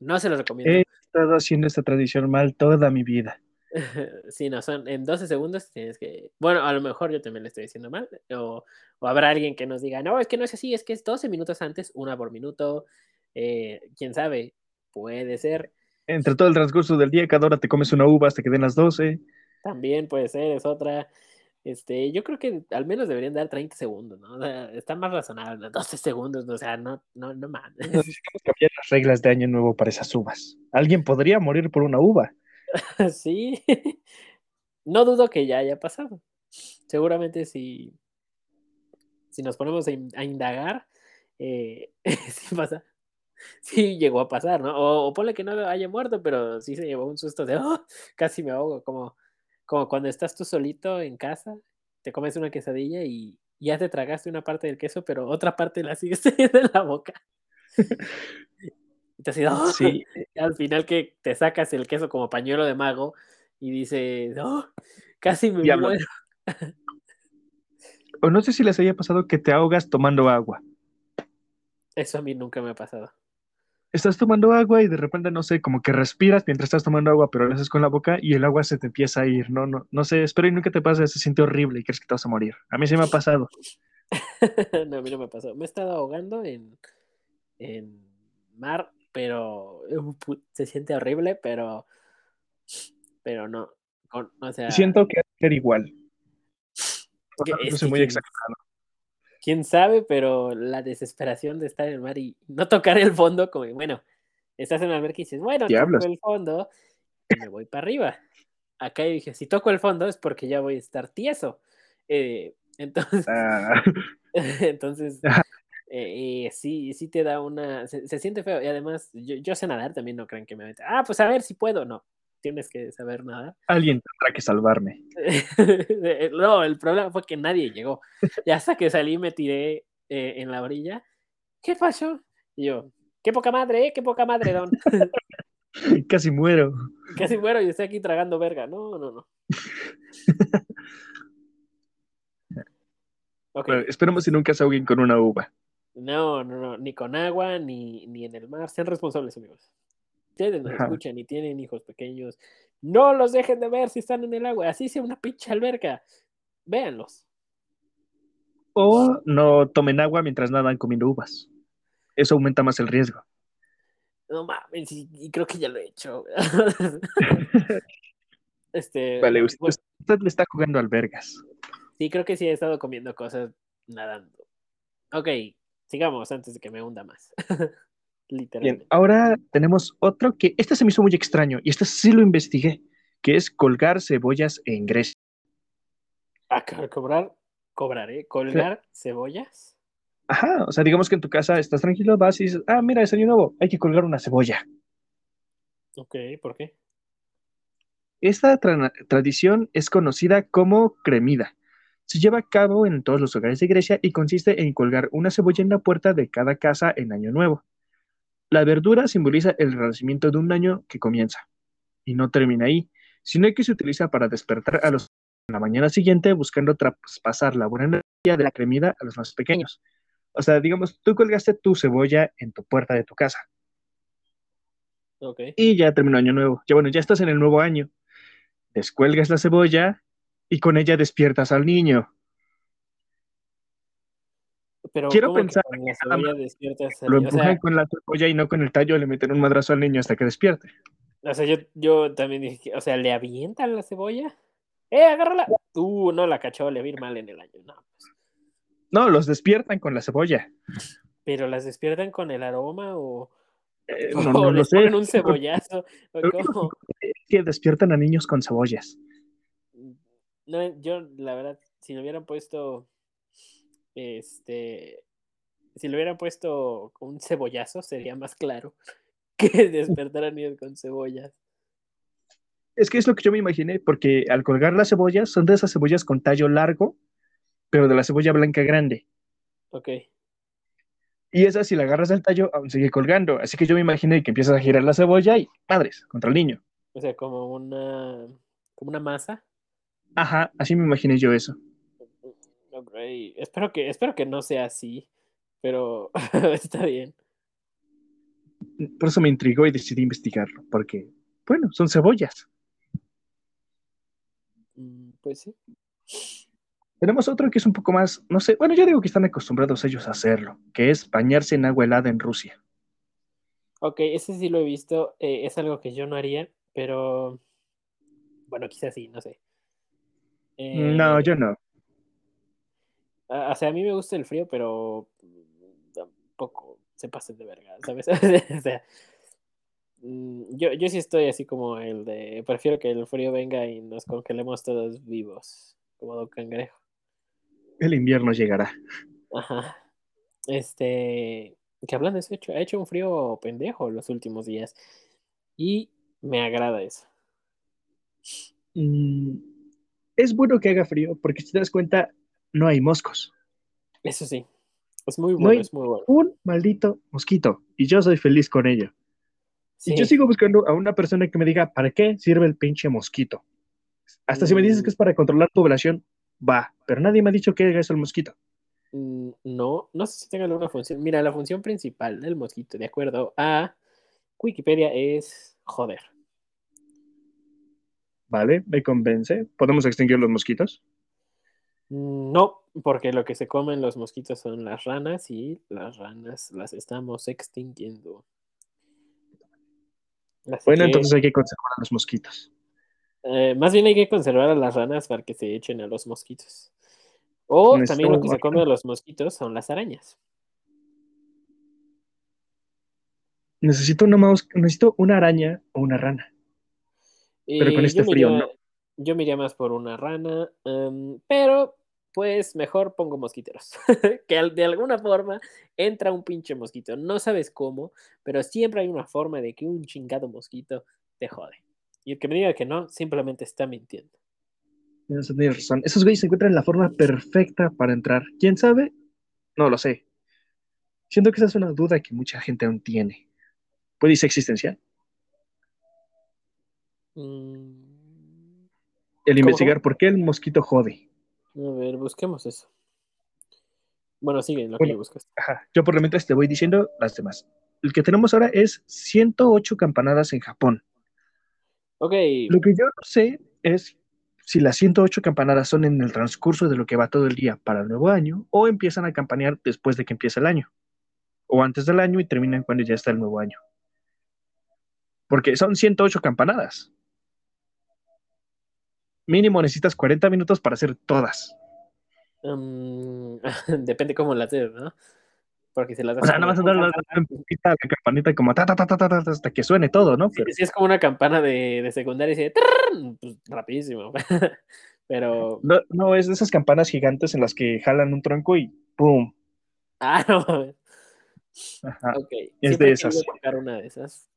No se los recomiendo. He estado haciendo esta tradición mal toda mi vida. sí, no, son en 12 segundos tienes que. Bueno, a lo mejor yo también le estoy diciendo mal. O, o habrá alguien que nos diga, no, es que no es así, es que es 12 minutos antes, una por minuto. Eh, Quién sabe, puede ser. Entre todo el transcurso del día, cada hora te comes una uva hasta que den las 12. También puede ser, es otra. Este, yo creo que al menos deberían dar 30 segundos, ¿no? O sea, está más razonable, 12 segundos, o sea, no, no, no mames. Necesitamos cambiar las reglas de año nuevo para esas uvas. Alguien podría morir por una uva. sí. No dudo que ya haya pasado. Seguramente si, si nos ponemos a indagar, eh, sí pasa. Sí llegó a pasar, ¿no? O, o ponle que no haya muerto, pero sí se llevó un susto de, "Oh, casi me ahogo, como, como cuando estás tú solito en casa, te comes una quesadilla y ya te tragaste una parte del queso, pero otra parte la sigues teniendo en la boca. Y te así, "Oh", Sí, al final que te sacas el queso como pañuelo de mago y dices, "Oh, casi me Diablo. muero. o no sé si les haya pasado que te ahogas tomando agua. Eso a mí nunca me ha pasado. Estás tomando agua y de repente, no sé, como que respiras mientras estás tomando agua, pero lo haces con la boca y el agua se te empieza a ir. No, no, no sé, espero y nunca te pase, se siente horrible y crees que te vas a morir. A mí sí me ha pasado. no, a mí no me pasó. Me he estado ahogando en, en mar, pero uh, se siente horrible, pero, pero no. O sea, Siento que va a ser igual. No soy muy exagerado. Quién sabe, pero la desesperación de estar en el mar y no tocar el fondo, como bueno, estás en el alberca y dices, bueno, Diablos. toco el fondo y me voy para arriba. Acá yo dije, si toco el fondo es porque ya voy a estar tieso. Eh, entonces, Ah, entonces eh, eh, sí, sí te da una, se, se siente feo y además yo, yo sé nadar, también no creen que me meta, ah, pues a ver si puedo, no, tienes que saber nadar. alguien tendrá que salvarme. no, el problema fue que nadie llegó. Ya hasta que salí me tiré eh, en la orilla. ¿Qué pasó? Y yo, qué poca madre, ¿eh? Qué poca madre, don. Casi muero. Casi muero y estoy aquí tragando verga. No, no, no. Bueno, esperemos si nunca se ahoguen con una uva. No, no, no. Ni con agua, ni, ni en el mar. Sean responsables, amigos. Ustedes nos escuchan y tienen hijos pequeños. No los dejen de ver si están en el agua. Así sea una pinche alberca. Véanlos. O no tomen agua mientras nadan comiendo uvas. Eso aumenta más el riesgo. No mames, y, y creo que ya lo he hecho. este, Vale, usted, bueno, usted le está jugando albergas. sí, creo que sí he estado comiendo cosas nadando. Ok, sigamos antes de que me hunda más. Bien, Literalmente. ahora tenemos otro que este se me hizo muy extraño y este sí lo investigué, que es colgar cebollas en Grecia. Ah, co- cobrar, cobrar, ¿eh? Colgar cebollas. Ajá, o sea, digamos que en tu casa estás tranquilo, vas y dices, ah, mira, es año nuevo, hay que colgar una cebolla. Ok, ¿por qué? Esta tra- tradición es conocida como cremida. Se lleva a cabo en todos los hogares de Grecia y consiste en colgar una cebolla en la puerta de cada casa en Año Nuevo. La verdura simboliza el renacimiento de un año que comienza. y no termina ahí, sino que se utiliza para despertar a los en la mañana siguiente buscando traspasar la buena energía de la cremida a los más pequeños. O sea, digamos, tú colgaste tu cebolla en tu puerta de tu casa. Ok. Y ya terminó año nuevo. Ya bueno, ya estás en el nuevo año. Descuelgas la cebolla y con ella despiertas al niño. Pero Quiero ¿cómo que pensar con que la al Lo? O empujan sea, con la cebolla y no con el tallo, le meten un madrazo al niño hasta que despierte. o sea, yo, yo también dije, que- o sea, ¿le avientan la cebolla? ¡Eh, agárrala! Uh, no, la cachó, le va a ir mal en el año. No, pues. No, los despiertan con la cebolla. ¿Pero las despiertan con el aroma o, Eh, o no, no lo sé. ponen un cebollazo? Es que despiertan a niños con cebollas. No, yo, la verdad, si le hubieran puesto, este, si le hubieran puesto un cebollazo, sería más claro que despertar a niños con cebollas. Es que es lo que yo me imaginé, porque al colgar las cebollas, son de esas cebollas con tallo largo, pero de la cebolla blanca grande. Ok. Y esa, si la agarras del tallo, aún sigue colgando. Así que yo me imaginé que empiezas a girar la cebolla y madres, contra el niño. O sea, como una, como una masa. Ajá, así me imaginé yo eso. Espero que, espero que no sea así, pero está bien. Por eso me intrigó y decidí investigarlo, porque, bueno, son cebollas. Mm, Pues sí. Tenemos otro que es un poco más, no sé, bueno, yo digo que están acostumbrados ellos a hacerlo, que es bañarse en agua helada en Rusia. Ok, ese sí lo he visto. eh, es algo que yo no haría, pero bueno, quizás sí, no sé. No, Eh, yo no. A- O sea, a mí me gusta el frío, pero tampoco se pasen de verga, ¿sabes? O sea, mm, yo, yo sí estoy así como el de, prefiero que el frío venga y nos congelemos todos vivos, como Don Cangrejo. El invierno llegará. Ajá. Este, que hablando de eso, ha hecho, ha hecho un frío pendejo los últimos días y me agrada eso. Mm, es bueno que haga frío, porque si te das cuenta, no hay moscos. Eso sí, es muy No bueno, hay es muy bueno. un maldito mosquito, y yo soy feliz con ello. Sí. Y yo sigo buscando a una persona que me diga, ¿para qué sirve el pinche mosquito? Hasta si me dices que es para controlar población, va, pero nadie me ha dicho que haga eso el mosquito. Mm, No, no sé si tenga alguna función. Mira, la función principal del mosquito, de acuerdo a Wikipedia, es joder. ¿Vale? Me convence. ¿Podemos extinguir los mosquitos? No, porque lo que se comen los mosquitos son las ranas y las ranas las estamos extinguiendo. Así Bueno, que, entonces hay que conservar a los mosquitos. eh, más bien hay que conservar a las ranas para que se echen a los mosquitos. O también lo que se come a los mosquitos son las arañas. Necesito una, mos- necesito una araña o una rana. Pero con Eh, este frío, iría- no. Yo me iría más por una rana, em, pero pues mejor pongo mosquiteros. que de alguna forma entra un pinche mosquito. No sabes cómo, pero siempre hay una forma de que un chingado mosquito te jode. Y el que me diga que no, simplemente está mintiendo. Tienes tienes razón. Esos güeyes se encuentran la forma perfecta para entrar. ¿Quién sabe? No lo sé. Siento que esa es una duda que mucha gente aún tiene. ¿Puede ser existencial? Mm, El ¿Cómo, investigar por qué el mosquito jode. A ver, busquemos eso. Bueno, sigue lo que Bueno. yo buscas. Ajá. Yo por lo mientras te voy diciendo las demás. El que tenemos ahora es 108 campanadas en Japón. Ok, Lo que yo no sé es si las 108 campanadas son en el transcurso de lo que va todo el día para el nuevo año o empiezan a campanear después de que empiece el año o antes del año y terminan cuando ya está el nuevo año. Porque son 108 campanadas. Mínimo necesitas 40 minutos para hacer todas. em, depende cómo las des, ¿no? Porque si las O sea, no vas a dar la, la campanita como ta, ta, ta, ta, ta, ta, hasta que suene todo, ¿no? Sí, Pero sí es como una campana de, de secundaria y "Trrrrrn", pues, rapidísimo. Pero, no, no es de esas campanas gigantes en las que jalan un tronco y ¡pum! ah, no. Ajá. Ok, es siempre de esas. tocar una de esas.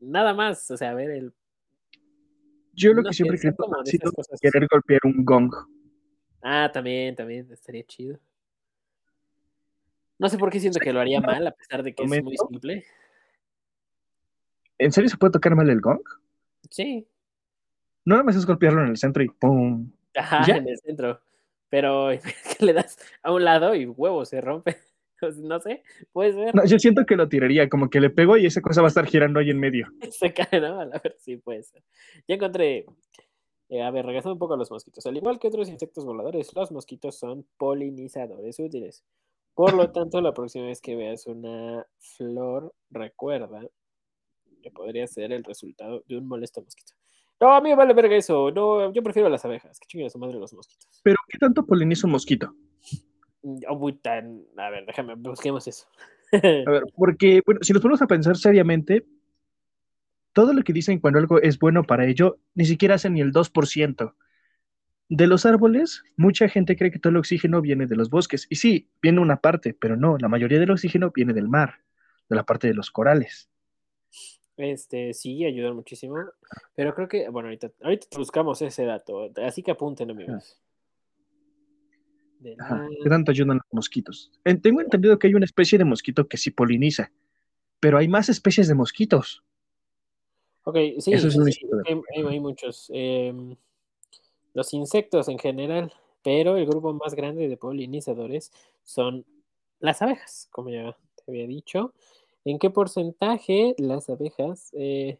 Nada más, o sea, a ver el. Yo lo no que siempre esas cosas. querer golpear un gong. Ah, también, también, estaría chido. No sé por qué siento que lo haría mal, a pesar de que es muy simple. ¿En serio se puede tocar mal el gong? Sí, No nada más es golpearlo en el centro y ¡pum! ajá, ¿Ya? en el centro. Pero que le das a un lado y huevo, se rompe. No sé, puede ser. No, yo siento que lo tiraría, como que le pego y esa cosa va a estar girando ahí en medio. Se cae, ¿no? A ver, sí, puede ser. Ya encontré. eh, a ver, regresando un poco a los mosquitos. Al igual que otros insectos voladores, los mosquitos son polinizadores útiles. Por lo tanto, la próxima vez que veas una flor, recuerda que podría ser el resultado de un molesto mosquito. No, a mí me vale verga eso. No, yo prefiero las abejas. Que chinguen a su madre los mosquitos. Pero, ¿qué tanto poliniza un mosquito? Oh, puta, a ver, déjame, busquemos eso. A ver, porque, bueno, si nos ponemos a pensar seriamente, todo lo que dicen cuando algo es bueno para ello, ni siquiera hacen ni el 2%. De los árboles, mucha gente cree que todo el oxígeno viene de los bosques. Y sí, viene una parte, pero no, la mayoría del oxígeno viene del mar, de la parte de los corales. Este, sí, ayudan muchísimo. Pero creo que, bueno, ahorita, ahorita buscamos ese dato. Así que apunten, amigos. De Ajá, ¿Qué tanto ayudan los mosquitos? Tengo entendido que hay una especie de mosquito que sí poliniza, pero hay más especies de mosquitos. Ok, sí, Eso es sí, un sí, insecto de- hay, hay- hay muchos. em, los insectos en general, pero el grupo más grande de polinizadores son las abejas, como ya te había dicho. ¿En qué porcentaje las abejas? eh,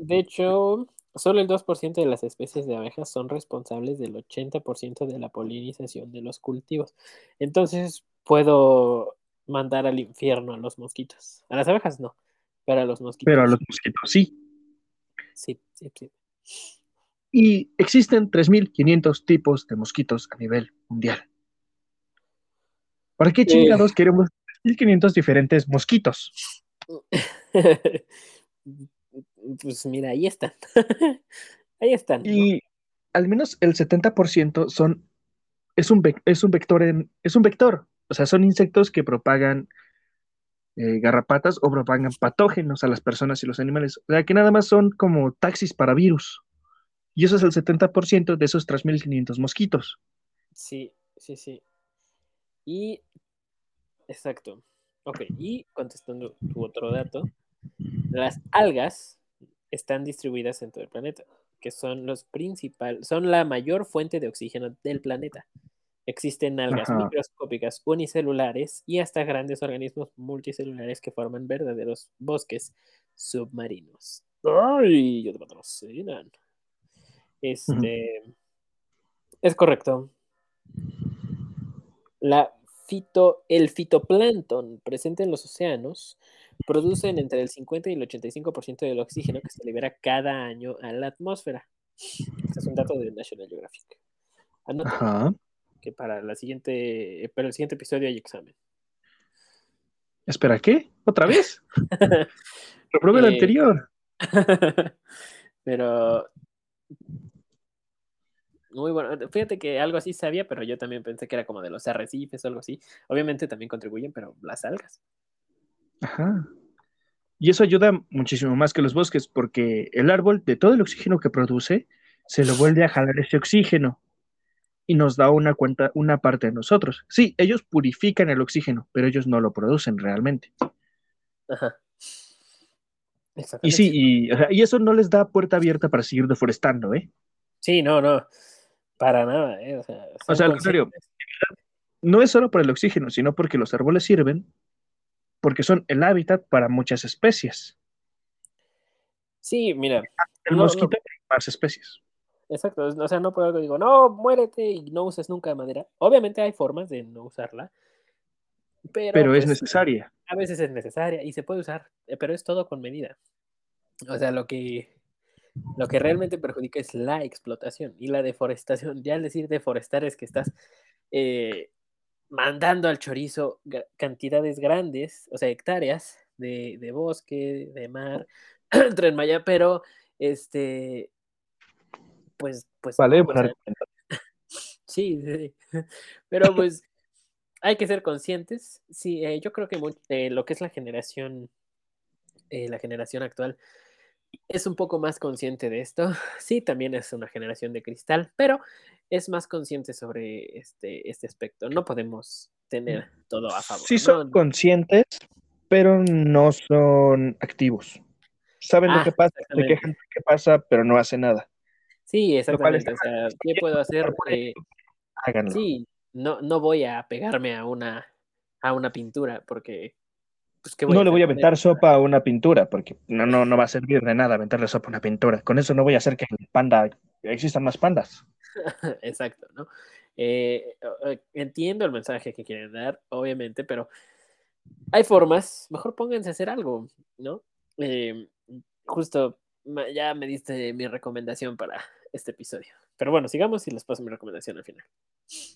de hecho, solo el 2% de las especies de abejas son responsables del 80% de la polinización de los cultivos. Entonces, puedo mandar al infierno a los mosquitos. A las abejas no, pero a los mosquitos. Pero a los mosquitos sí. Sí, sí, sí. Y existen 3.500 tipos de mosquitos a nivel mundial. ¿Para qué chingados queremos 3.500 diferentes mosquitos? pues mira, ahí están. ahí están. ¿no? Y al menos el 70% son, es un, es un vector, en- es un vector. O sea, son insectos que propagan eh, garrapatas o propagan patógenos a las personas y los animales. O sea, que nada más son como taxis para virus. Y eso es el 70% de esos 3.500 mosquitos. Sí, sí, sí. Y, exacto. Ok, y contestando tu otro dato, las algas están distribuidas en todo el planeta, que son los principales, son la mayor fuente de oxígeno del planeta. Existen algas Ajá. microscópicas unicelulares y hasta grandes organismos multicelulares que forman verdaderos bosques submarinos. ¡Ay! Yo te patrocinan. Este. Es correcto. La fito, el fitoplancton presente en los océanos producen entre el 50 y el 85% del oxígeno que se libera cada año a la atmósfera. Este es un dato de National Geographic. Anoten Ajá. que para la siguiente, para el siguiente episodio hay examen. Espera, ¿qué? ¿Otra vez? Reprobé el Eh, anterior. Pero muy bueno. Fíjate que algo así sabía, pero yo también pensé que era como de los arrecifes o algo así. Obviamente también contribuyen, pero las algas. Ajá. Y eso ayuda muchísimo más que los bosques, porque el árbol, de todo el oxígeno que produce, se lo vuelve a jalar ese oxígeno y nos da una cuenta, una parte de nosotros. Sí, ellos purifican el oxígeno, pero ellos no lo producen realmente. Ajá. Y sí, y, eso no les da puerta abierta para seguir deforestando, ¿eh? Sí, no, no. Para nada, ¿eh? O sea, O sea, al contrario, no es solo por el oxígeno, sino porque los árboles sirven, porque son el hábitat para muchas especies. Sí, mira. El No, mosquito no. tiene más especies. Exacto. O sea, no algo digo, no, muérete y no uses nunca madera. Obviamente hay formas de no usarla. Pero, Pero es pues, necesaria. a veces es necesaria y se puede usar, eh, pero es todo con medida. O sea, lo que, lo que realmente perjudica es la explotación y la deforestación. Ya al decir deforestar es que estás eh, mandando al chorizo cantidades grandes, o sea, hectáreas de, de bosque, de mar, Tren Maya, pero este, pues, pues Vale, sea. Sí, sí. Pero pues hay que ser conscientes. Sí, eh, yo creo que eh, lo que es la generación, eh, la generación actual, es un poco más consciente de esto. Sí, también es una generación de cristal, pero es más consciente sobre este, este aspecto. No podemos tener todo a favor. Sí son ¿no? conscientes, pero no son activos. saben lo Ah, que pasa, se quejan de que pasa, pero no hacen nada. Sí, exactamente. O sea. ¿qué puedo hacer? Eh, Háganlo. sí, no, no voy a pegarme a una, a una pintura porque, pues, ¿qué voy No a le voy a aventar sopa a una pintura, porque no, no, no va a servir de nada aventarle sopa a una pintura. Con eso no voy a hacer que el panda existan más pandas. Exacto, ¿no? Eh, entiendo el mensaje que quieren dar, obviamente, pero hay formas, mejor pónganse a hacer algo, ¿no? Eh, justo ya me diste mi recomendación para este episodio. Pero bueno, sigamos y les paso mi recomendación al final.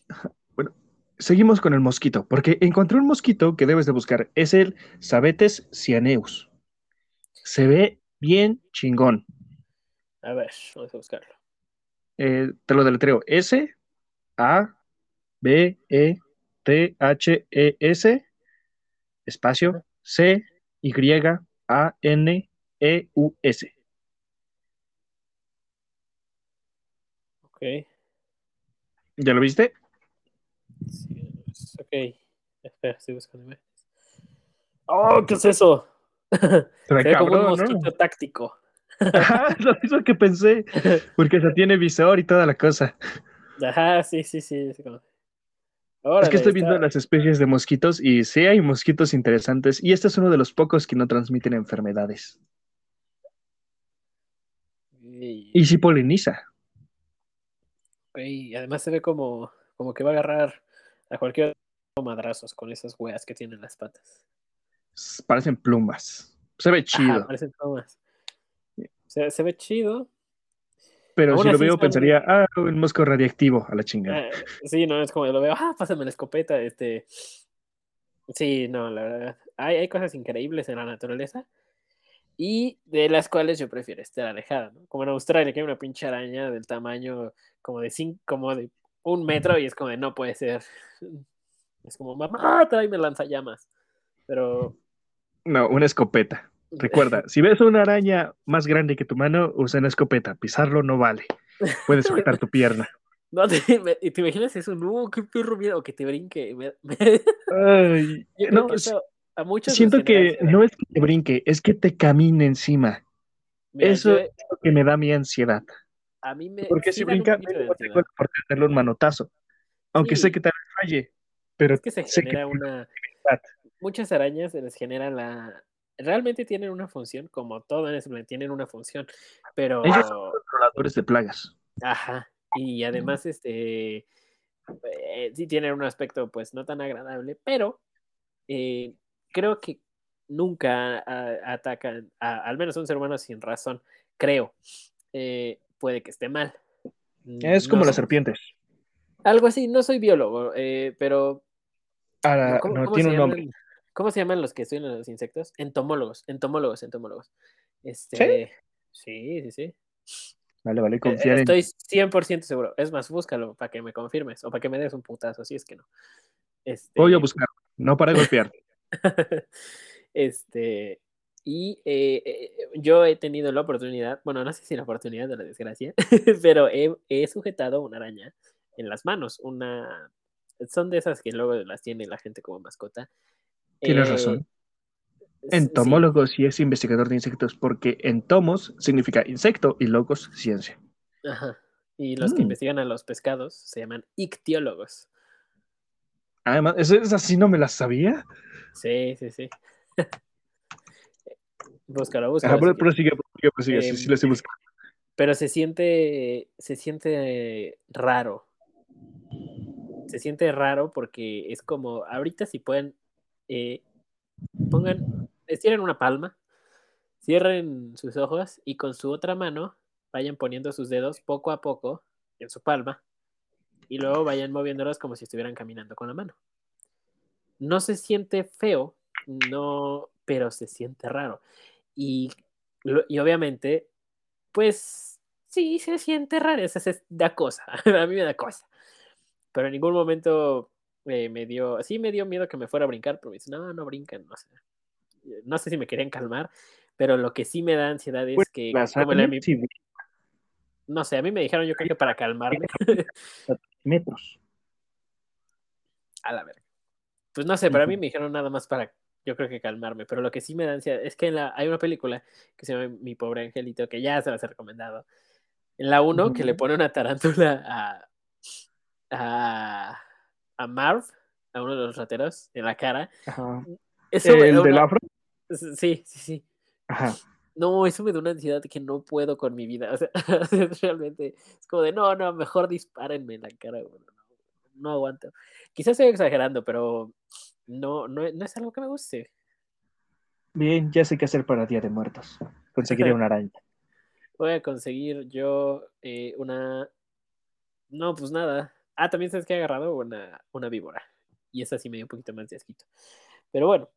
Seguimos con el mosquito, porque encontré un mosquito que debes de buscar. Es el Sabetes cyaneus. Se ve bien chingón. A ver, vamos a buscarlo. Eh, te lo deletreo. S A B E T H E S espacio C Y A N E U S. Ok. ¿Ya lo viste? Sí, ok. Espera, estoy buscando. ¡Oh, qué es eso! Se ve como un mosquito ¿no? táctico. Ajá, es lo mismo que pensé, porque se tiene visor y toda la cosa. Ajá, sí, sí, sí. como- Es que estoy viendo está- las especies de mosquitos y sí hay mosquitos interesantes y este es uno de los pocos que no transmiten enfermedades. Y, Y sí poliniza. y además se ve como, como que va a agarrar a cualquier madrazos con esas weas que tienen las patas. Parecen plumas. Se ve Ajá, chido, parecen plumas. Se, se ve chido. pero aún si lo veo pensaría, ah, un mosco radiactivo a la chingada. Eh, sí, no, es como lo veo, ah, pásame la escopeta, este. Sí, no, la verdad. Hay, hay cosas increíbles en la naturaleza y de las cuales yo prefiero estar alejada, ¿no? Como en Australia, que hay una pinche araña del tamaño como de cinco, como de un metro y es como de no puede ser. Es como, mamá, tráeme lanzallamas. Pero No, una escopeta. Recuerda, si ves una araña más grande que tu mano, usa una escopeta. Pisarlo no vale. Puedes sujetar tu pierna. no te, ¿te imaginas eso? No, qué perro miedo, o que te brinque. me- me- Ay, no, eso a muchos siento que ansiedad. no es que te brinque, es que te camine encima. Mira, eso yo- es lo que me da mi ansiedad. a mí me. Porque sí si brinca, ansiedad. tengo por tenerle un manotazo. Aunque Sí. sé que tal vez falle, pero Es que se que genera una. Muchas arañas se les genera la. Realmente tienen una función, como todo en planeta, tienen una función, pero. Ellos son controladores de plagas. Ajá. Y además, este. eh, sí tienen un aspecto, pues, no tan agradable, pero. eh, creo que nunca a- atacan, a- al menos a un ser humano sin razón, creo. Eh, puede que esté mal. Es como No las serpientes. Algo así, no soy biólogo, pero Ah, ¿Cómo, no, tiene un nombre. ¿Cómo se llaman los que estudian los insectos? Entomólogos, entomólogos, entomólogos. Este, sí, sí, sí. Vale, vale, Eh, confiar en. Estoy 100% seguro. Es más, búscalo para que me confirmes o para que me des un putazo, si es que no. Este, Voy a buscar, no para golpear. este, y eh, eh, yo he tenido la oportunidad, bueno, no sé si la oportunidad de la desgracia, pero he, he sujetado una araña en las manos. Una, son de esas que luego las tiene la gente como mascota. Tienes Eh, razón. sí, Entomólogo sí es investigador de insectos, porque entomos significa insecto y logos ciencia. ajá. Y los que Mm. investigan a los pescados se llaman ictiólogos. Además, ¿eso es así no me las sabía? Sí, sí, sí. búscalo, búscalo. Ajá, pero quieres. prosigue, prosigue, prosigue, sí, Em, sí lo estoy buscando. Pero se siente, se siente raro. Se siente raro porque es como, ahorita si pueden, eh, pongan, estiren una palma, cierren sus ojos y con su otra mano vayan poniendo sus dedos poco a poco en su palma y luego vayan moviéndolos como si estuvieran caminando con la mano. No se siente feo, no, pero se siente raro. Y, y obviamente, pues sí, se siente raro, eso es, da cosa, a mí me da cosa. Pero en ningún momento eh, me dio, sí me dio miedo que me fuera a brincar, pero me dice, no, no brincan, no sé. No sé si me querían calmar, pero lo que sí me da ansiedad es Pues, que, las la- sí, no sé, a mí me dijeron yo creo que para calmarme, metros. a la verga. Pues no sé, pero a mí me dijeron nada más para yo creo que calmarme. Pero lo que sí me da ansiedad es que en la, hay una película que se llama Mi pobre angelito, que ya se va a ser recomendado. En la 1, que le pone una tarántula a, a, a Marv, a uno de los rateros, en la cara. Ajá. Eso ¿El da del una- afro? Sí, sí, sí. Ajá. No, eso me da una ansiedad que no puedo con mi vida. O sea, realmente es como de, no, no, mejor dispárenme en la cara. No, no aguanto. Quizás estoy exagerando, pero no, no, no es algo que me guste. Bien, ya sé qué hacer para Día de Muertos. Conseguiré una araña. Voy a conseguir yo eh, una... No, pues nada. Ah, también sabes que he agarrado una, una víbora. Y esa sí me dio un poquito más de asquito. Pero bueno.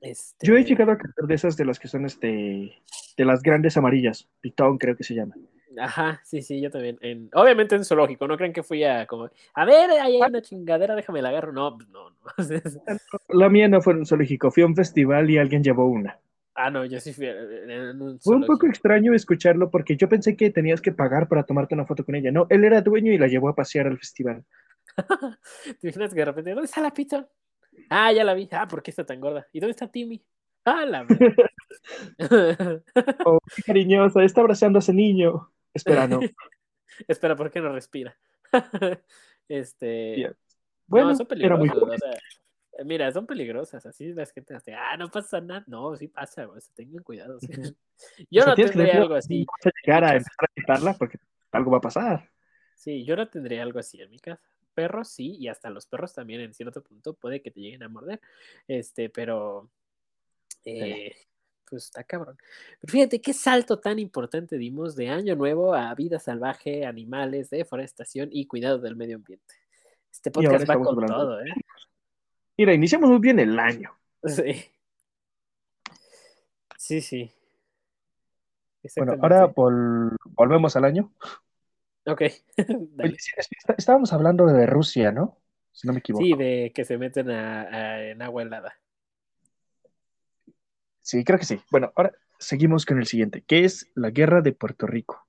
Este... Yo he llegado a creer de esas de las que son este de las grandes amarillas, pitón creo que se llama. Ajá, sí, sí, yo también. En... Obviamente en zoológico, no creen que fui a como, a ver, ahí hay una chingadera, déjame la agarro. No, no, no. La mía no fue en zoológico, fui a un festival y alguien llevó una. Ah, no, yo sí fui a- en un Fue un poco extraño escucharlo porque yo pensé que tenías que pagar para tomarte una foto con ella. No, él era dueño y la llevó a pasear al festival. ¿Te imaginas que de repente, ¿dónde está la pizza? Ah, ya la vi. Ah, ¿por qué está tan gorda? ¿Y dónde está Timmy? Ah, la. Oh, qué cariñosa, está abrazando a ese niño. Espera, no. Espera, ¿por qué no respira? este. Bueno, no, son era muy o sea, mira, son peligrosas. Así las gente hace, ah, no pasa nada. No, sí pasa, o sea, tengan cuidado. sí. Yo O sea, no que tendría algo así. llegar a empezar a quitarla porque algo va a pasar. Sí, yo no tendría algo así en mi casa. Perros sí, y hasta los perros también en cierto punto puede que te lleguen a morder. Este, pero eh, pues está cabrón. Pero fíjate qué salto tan importante dimos de año nuevo a vida salvaje, animales, deforestación y cuidado del medio ambiente. Este podcast va con hablando todo, ¿eh? Mira, iniciamos muy bien el año. Sí. Sí, sí. Bueno, ahora vol- volvemos al año. Ok, Oye, estábamos hablando de Rusia, ¿no? Si no me equivoco. Sí, de que se meten a- a- en agua helada. Sí, creo que sí. Bueno, ahora seguimos con el siguiente, que es la guerra de Puerto Rico.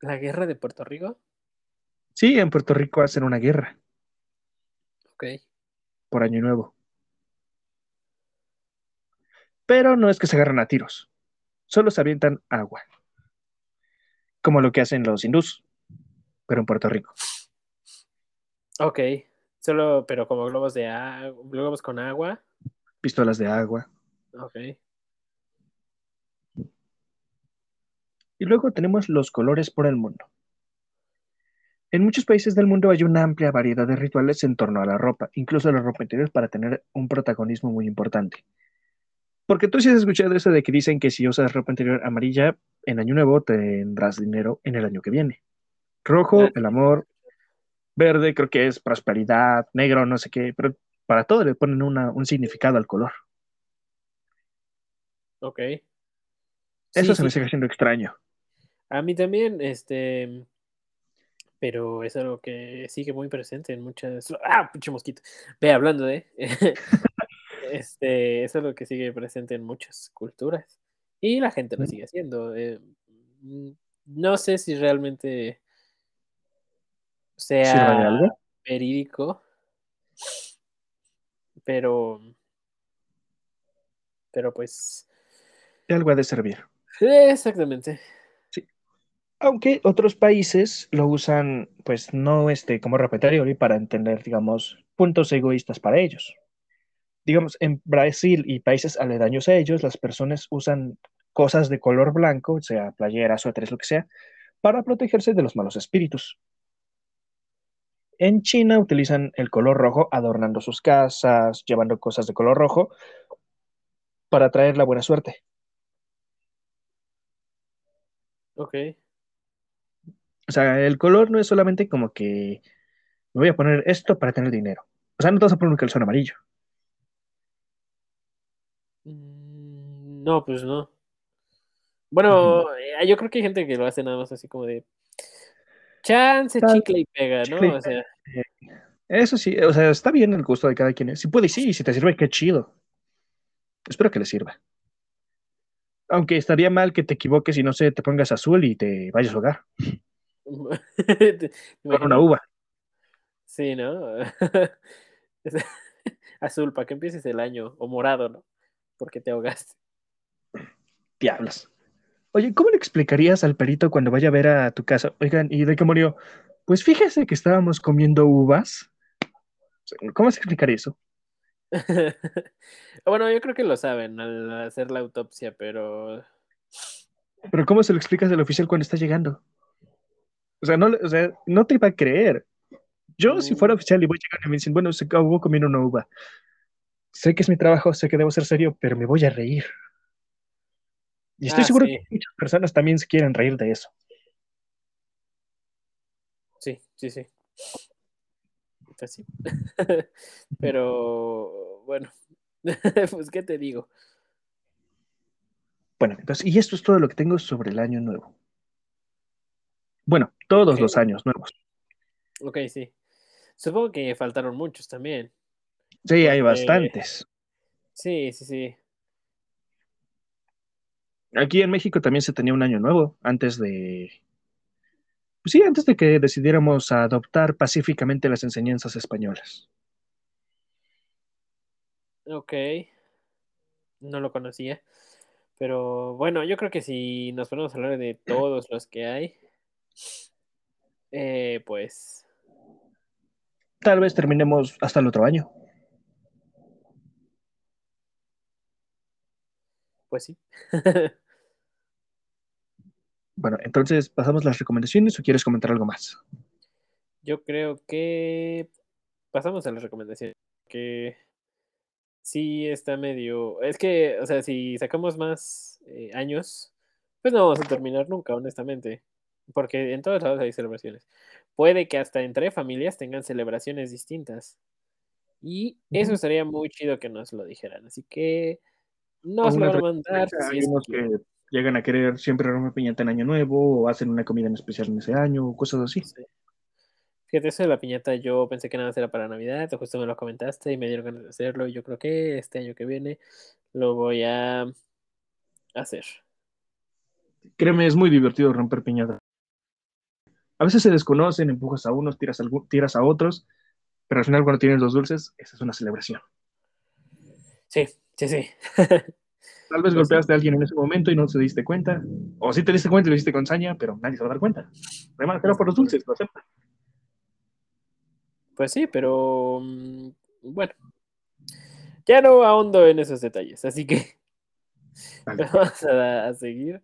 ¿La guerra de Puerto Rico? Sí, en Puerto Rico hacen una guerra Ok. por Año Nuevo. Pero no es que se agarran a tiros, solo se avientan agua. Como lo que hacen los hindús, pero en Puerto Rico. Ok. Solo, pero como globos de agua, globos con agua. Pistolas de agua. Ok. Y luego tenemos los colores por el mundo. En muchos países del mundo hay una amplia variedad de rituales en torno a la ropa, incluso la ropa interior, para tener un protagonismo muy importante. Porque tú sí has escuchado eso de que dicen que si usas ropa interior amarilla en Año Nuevo tendrás dinero en el año que viene. Rojo, el amor. Verde, creo que es prosperidad. Negro, no sé qué. Pero para todo le ponen una- un significado al color. Ok. Eso Sí, se me sigue haciendo extraño. A mí también, este. Pero es algo que sigue muy presente en muchas. ¡Ah! Pinche mosquito. Ve hablando de. este, es algo que sigue presente en muchas culturas. Y la gente lo sigue haciendo. eh, mm, no sé si realmente ¿Sirve de sea algo? verídico. Pero. Pero pues. De algo ha de servir. Exactamente. Aunque otros países lo usan, pues no este, como ropa interior y para entender, digamos, puntos egoístas para ellos. Digamos, en Brasil y países aledaños a ellos, las personas usan cosas de color blanco, sea playeras, suéteres, lo que sea, para protegerse de los malos espíritus. En China utilizan el color rojo adornando sus casas, llevando cosas de color rojo para traer la buena suerte. Ok. O sea, el color no es solamente como que me voy a poner esto para tener dinero. O sea, no te vas a poner un calzón amarillo. Mm, No, pues no. Bueno, eh, yo creo que hay gente que lo hace nada más así como de chance, Tal- chicle y pega, ¿no? chicle O sea, Eso sí, o sea, está bien el gusto de cada quien. Si puede, sí, si te sirve, qué chido. Espero que le sirva. Aunque estaría mal que te equivoques y no sé, te pongas azul y te vayas a ¿te con una uva. Sí, ¿no? Azul, para que empieces el año. O morado, ¿no? Porque te ahogaste. Diablos. Oye, ¿cómo le explicarías al perito cuando vaya a ver a tu casa? Oigan, ¿y de qué murió? Pues fíjese que estábamos comiendo uvas. ¿Cómo se explicaría eso? bueno, yo creo que lo saben al hacer la autopsia, pero. Pero ¿cómo se lo explicas al oficial cuando está llegando? O sea, no, o sea, no te iba a creer. Yo, si fuera mm. oficial y voy llegando y me dicen, bueno, se acabó comiendo una uva. Sé que es mi trabajo, sé que debo ser serio, pero me voy a reír. Y estoy ah, seguro que muchas personas también se quieren reír de eso. Sí, sí, sí. Pues sí. pero bueno, pues qué te digo. Bueno, entonces, y esto es todo lo que tengo sobre el año nuevo. Bueno, todos los años nuevos. Ok, sí. Supongo que faltaron muchos también. Sí, hay bastantes. Sí, sí, sí. Aquí en México también se tenía un año nuevo, antes de... Pues sí, antes de que decidiéramos adoptar pacíficamente las enseñanzas españolas. Ok. No lo conocía. Pero bueno, yo creo que si nos ponemos a hablar de todos los que hay, eh, pues... Tal vez terminemos hasta el otro año. Pues sí. bueno, entonces pasamos las recomendaciones o quieres comentar algo más. Yo creo que pasamos a las recomendaciones. Que sí está medio. Es que, o sea, si sacamos más eh, años, pues no vamos a terminar nunca, honestamente. Porque en todos lados hay celebraciones. Puede que hasta entre familias tengan celebraciones distintas. Y eso sería muy chido que nos lo dijeran. Así que nos lo van a mandar. hay unos que llegan a querer siempre romper piñata en Año Nuevo o hacen una comida en especial en ese año o cosas así. Fíjate, eso de la piñata yo pensé que nada más era para Navidad, justo me lo comentaste y me dieron ganas de hacerlo. Y yo creo que este año que viene lo voy a hacer. Créeme, es muy divertido romper piñata. A veces se desconocen, empujas a unos, tiras a, tiras a otros, pero al final cuando tienes los dulces, esa es una celebración. Sí, sí, sí. Tal vez pues golpeaste a alguien en ese momento y no se diste cuenta. O sí te diste cuenta y lo hiciste con saña, pero nadie se va a dar cuenta. Además, era por los dulces, lo acepta. Pues sí, pero mm, bueno. Ya no ahondo en esos detalles, así que vamos a seguir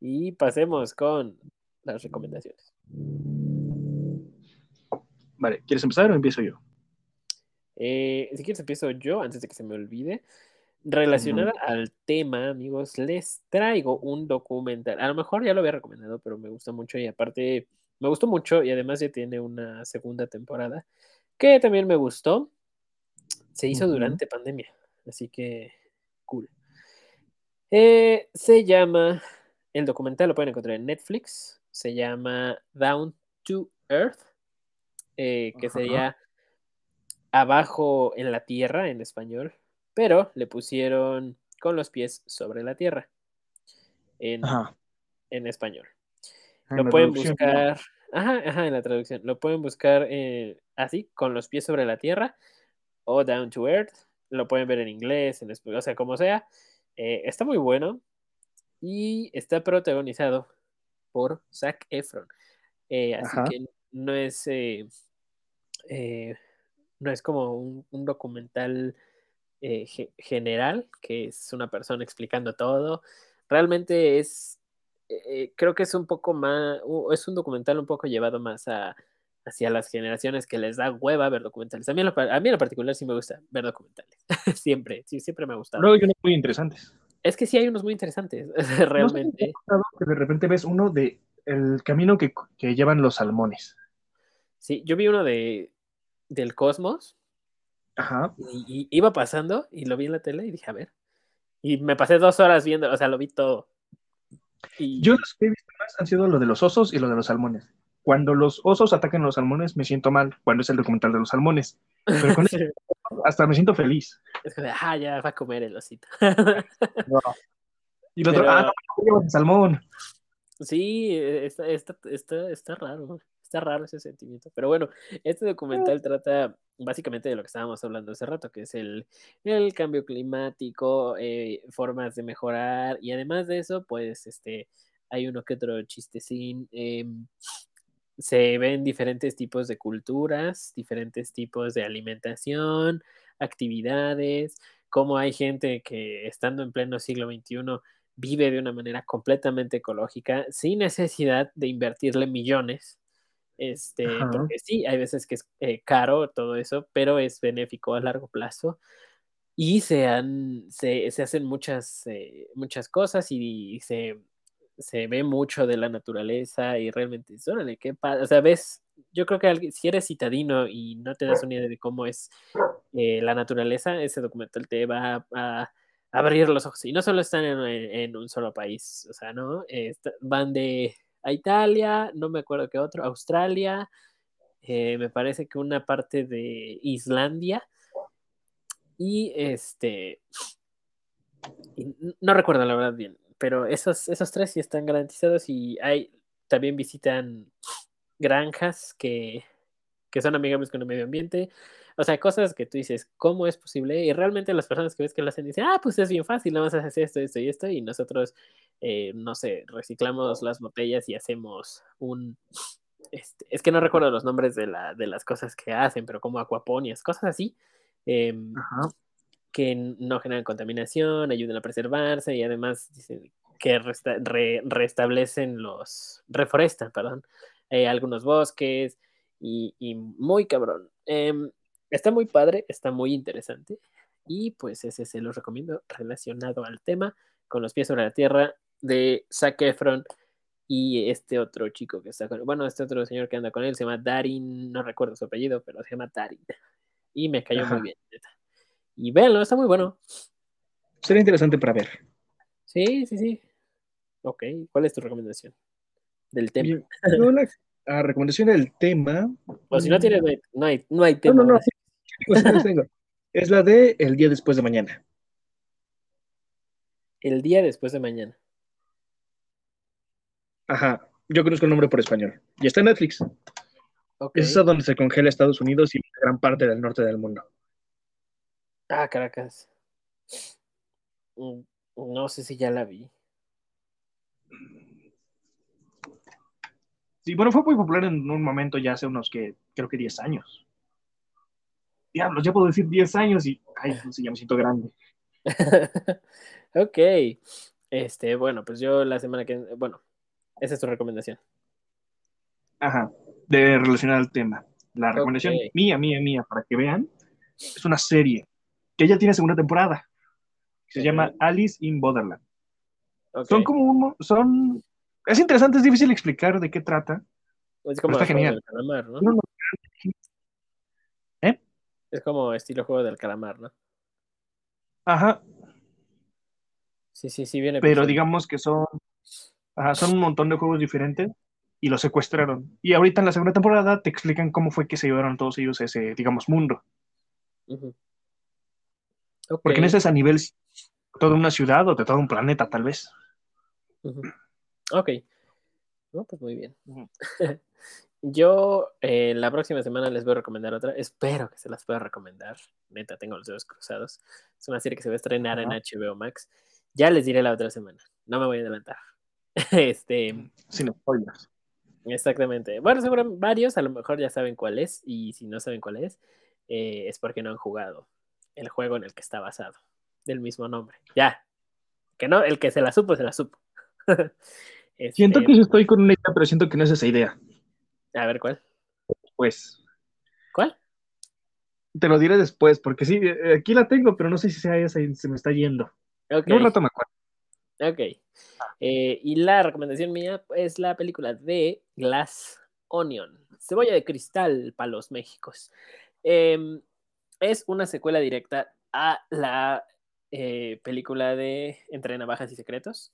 y pasemos con las recomendaciones. Vale, ¿quieres empezar o empiezo yo? Eh, si quieres empiezo yo, antes de que se me olvide. Relacionada al tema, amigos, les traigo un documental. A lo mejor ya lo había recomendado, pero me gusta mucho y aparte me gustó mucho y además ya tiene una segunda temporada que también me gustó. Se hizo durante pandemia, así que cool. Eh, se llama, el documental lo pueden encontrar en Netflix se llama Down to Earth, eh, que sería abajo en la tierra en español, pero le pusieron con los pies sobre la tierra en, en español. lo pueden buscar, ajá, ajá, en la traducción, lo pueden buscar eh, así, con los pies sobre la tierra o Down to Earth, lo pueden ver en inglés, en español, o sea, como sea. Eh, está muy bueno y está protagonizado por Zac Efron. Eh, así que no es, eh, eh, no es como un, documental general, que es una persona explicando todo. Realmente es, creo que es un poco más, es un documental un poco llevado más a, hacia las generaciones que les da hueva ver documentales. A mí, a mí en lo particular sí me gusta ver documentales. siempre, sí, siempre me ha gustado. Luego hay unos muy interesantes. Es que sí hay unos muy interesantes, realmente. Que de repente ves uno de el camino que, llevan los salmones. Sí, yo vi uno de del cosmos. Ajá. Y, iba pasando y lo vi en la tele y dije, a ver. Y me pasé dos horas viendo, o sea, lo vi todo. Yo los que he visto más han sido lo de los osos y lo de los salmones. Cuando los osos atacan a los salmones me siento mal, cuando es el documental de los salmones. Pero con hasta me siento feliz. Es que, ah, ya va a comer el osito. Y el otro, ah, no, salmón. Sí, está, está, está, está raro. Está raro ese sentimiento. Pero bueno, este documental trata básicamente de lo que estábamos hablando hace rato, que es el, el cambio climático, eh, formas de mejorar y además de eso, pues este, hay uno que otro chistecín. Eh, se ven diferentes tipos de culturas, diferentes tipos de alimentación, actividades, cómo hay gente que estando en pleno siglo XXI vive de una manera completamente ecológica, sin necesidad de invertirle millones. Este, porque sí, hay veces que es eh, caro todo eso, pero es benéfico a largo plazo. Y se, han, se, se hacen muchas, eh, muchas cosas y, y se, se ve mucho de la naturaleza y realmente, órale, qué padre. O sea, ves, yo creo que si eres citadino y no te das una idea de cómo es eh, la naturaleza, ese documental te va a, abrir los ojos. Y no solo están en, un solo país, o sea, ¿no? van de a Italia, no me acuerdo qué otro, Australia, eh, me parece que una parte de Islandia. Y este, no recuerdo la verdad bien, pero esos, esos tres sí están garantizados y hay, también visitan granjas que, que son amigables con el medio ambiente. O sea, cosas que tú dices, ¿cómo es posible? Y realmente las personas que ves que lo hacen dicen, ah, pues es bien fácil, nada más hacer esto, esto y esto. Y nosotros, eh, no sé, reciclamos las botellas y hacemos un... Este, es que no recuerdo los nombres de, la, de las cosas que hacen, pero como acuaponias, cosas así. Eh, que no generan contaminación, ayudan a preservarse y además dicen que restablecen los, reforestan, perdón, eh, algunos bosques y, muy cabrón. Em, está muy padre, está muy interesante y pues ese se lo recomiendo relacionado al tema con los pies sobre la tierra de Zac Efron y este otro chico que está con, bueno, este otro señor que anda con él se llama Darin, no recuerdo su apellido, pero se llama Darin y me cayó muy bien. Y véanlo, está muy bueno. Sería interesante para ver. Sí, sí, sí. Ok, ¿cuál es tu recomendación? Del tema. Yo la recomendación del tema. O si no tienes, no hay, no hay tema. No, no, no. Tengo. Es la de El día después de mañana. El día después de mañana. Ajá. Yo conozco el nombre por español. Y está en Netflix. Okay. Es donde se congela Estados Unidos y gran parte del norte del mundo. Ah, Caracas. No sé si ya la vi. Sí, bueno, fue muy popular en un momento ya hace unos que, creo que 10 años. Diablos, ya puedo decir 10 años y, ay, no sé, ya me siento grande. ok. Este, bueno, pues yo la semana que, bueno, esa es tu recomendación. Ajá, de relacionar al tema. La recomendación mía, mía, mía, para que vean, es una serie que ya tiene segunda temporada. Se llama Alice in Borderland. Son como un, son, es interesante, es difícil explicar de qué trata. Es como está genial. Calamar, ¿no? Es como estilo juego del calamar, ¿no? Ajá. Sí, sí, sí, viene. Pero digamos que son, ajá, son un montón de juegos diferentes y los secuestraron. Y ahorita en la segunda temporada te explican cómo fue que se llevaron todos ellos a ese, digamos, mundo. Porque no es a nivel toda una ciudad o de todo un planeta, tal vez. Ok. No, pues muy bien. Yo eh, la próxima semana les voy a recomendar otra. Espero que se las pueda recomendar. Neta, tengo los dedos cruzados. Es una serie que se va a estrenar en HBO Max. Ya les diré la otra semana. No me voy a adelantar. este. Sin spoilers. Exactamente. Bueno, seguro varios a lo mejor ya saben cuál es. Y si no saben cuál es, eh, es porque no han jugado el juego en el que está basado, del mismo nombre. Ya. Que no, el que se la supo, se la supo. Siento este, que estoy con una idea, pero siento que no es esa idea. A ver, ¿cuál? Pues. ¿Cuál? Te lo diré después, porque sí, eh, aquí la tengo, pero no sé si sea esa y se me está yendo. Okay. un rato me acuerdo. Ok. Eh, y la recomendación mía es la película de Glass Onion, Cebolla de Cristal para los Méxicos. Eh, es una secuela directa a la eh, película de Entre Navajas y Secretos.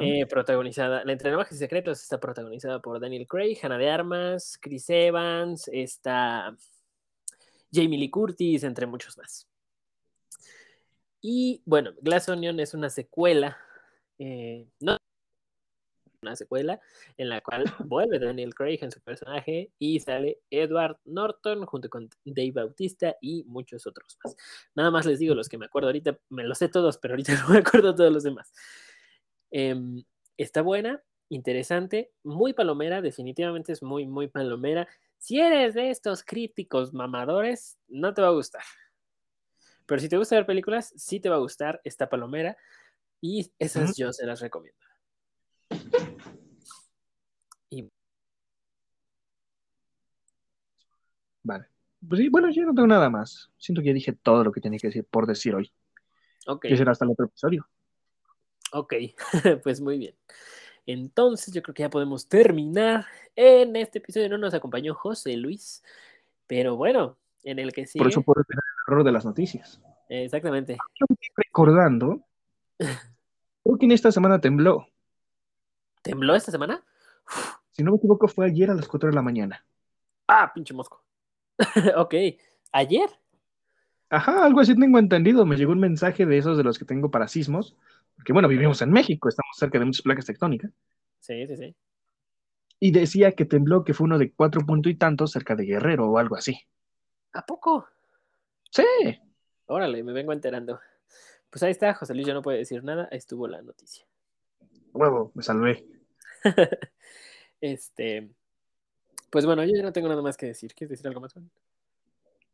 Eh, protagonizada, la Entre Navajas y Secretos está protagonizada por Daniel Craig, Hannah de Armas, Chris Evans, está Jamie Lee Curtis, entre muchos más. Y bueno, Glass Onion es una secuela, eh, no una secuela en la cual vuelve Daniel Craig en su personaje y sale Edward Norton junto con Dave Bautista y muchos otros más. Nada más les digo los que me acuerdo ahorita, me los sé todos, pero ahorita no me acuerdo todos los demás. Eh, está buena, interesante, muy palomera, definitivamente es muy, muy palomera. Si eres de estos críticos mamadores, no te va a gustar. Pero si te gusta ver películas, sí te va a gustar esta palomera. Y esas yo se las recomiendo. Y... Vale. Pues sí, bueno, yo no tengo nada más. Siento que ya dije todo lo que tenía que decir por decir hoy. Ok. Que será hasta el otro episodio. Ok, pues muy bien. Entonces yo creo que ya podemos terminar. En este episodio no nos acompañó José Luis, pero bueno, en el que sí. Por eso puedo tener el error de las noticias. Exactamente. Yo me estoy recordando, creo que en esta semana tembló. ¿Tembló esta semana? Si no me equivoco, fue ayer a las 4 de la mañana. Ah, pinche mosco. ok, ¿ayer? Ajá, algo así tengo entendido. Me llegó un mensaje de esos de los que tengo para sismos. Porque bueno, vivimos en México, estamos cerca de muchas placas tectónicas. Sí, sí, sí. Y decía que tembló, que fue uno de cuatro puntos y tantos cerca de Guerrero o algo así. ¿A poco? Sí. Órale, me vengo enterando. Pues ahí está, José Luis ya no puede decir nada, ahí estuvo la noticia. Huevo, me salvé. este, pues bueno, yo ya no tengo nada más que decir. ¿Quieres decir algo más? Juan?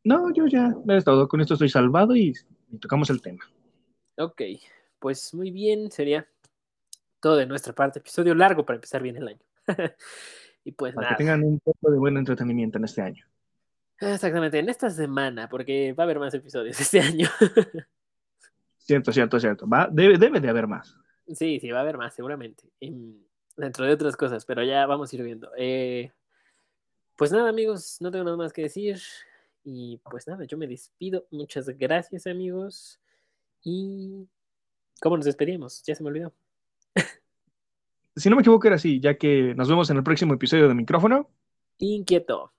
No, yo ya he estado con esto, estoy salvado y, y tocamos el tema. Ok, pues muy bien, sería todo de nuestra parte. Episodio largo para empezar bien el año. y pues Para nada. que tengan un poco de buen entretenimiento en este año. Exactamente, en esta semana, porque va a haber más episodios este año. Cierto, cierto, cierto. Va, debe, debe de haber más. sí, sí, va a haber más, seguramente. Y, dentro de otras cosas, pero ya vamos a ir viendo. Eh, pues nada, amigos, no tengo nada más que decir. Y pues nada, yo me despido. Muchas gracias, amigos. Y ¿cómo nos despedimos? Ya se me olvidó. Si no me equivoco, era así, ya que nos vemos en el próximo episodio de Micrófono. Inquieto.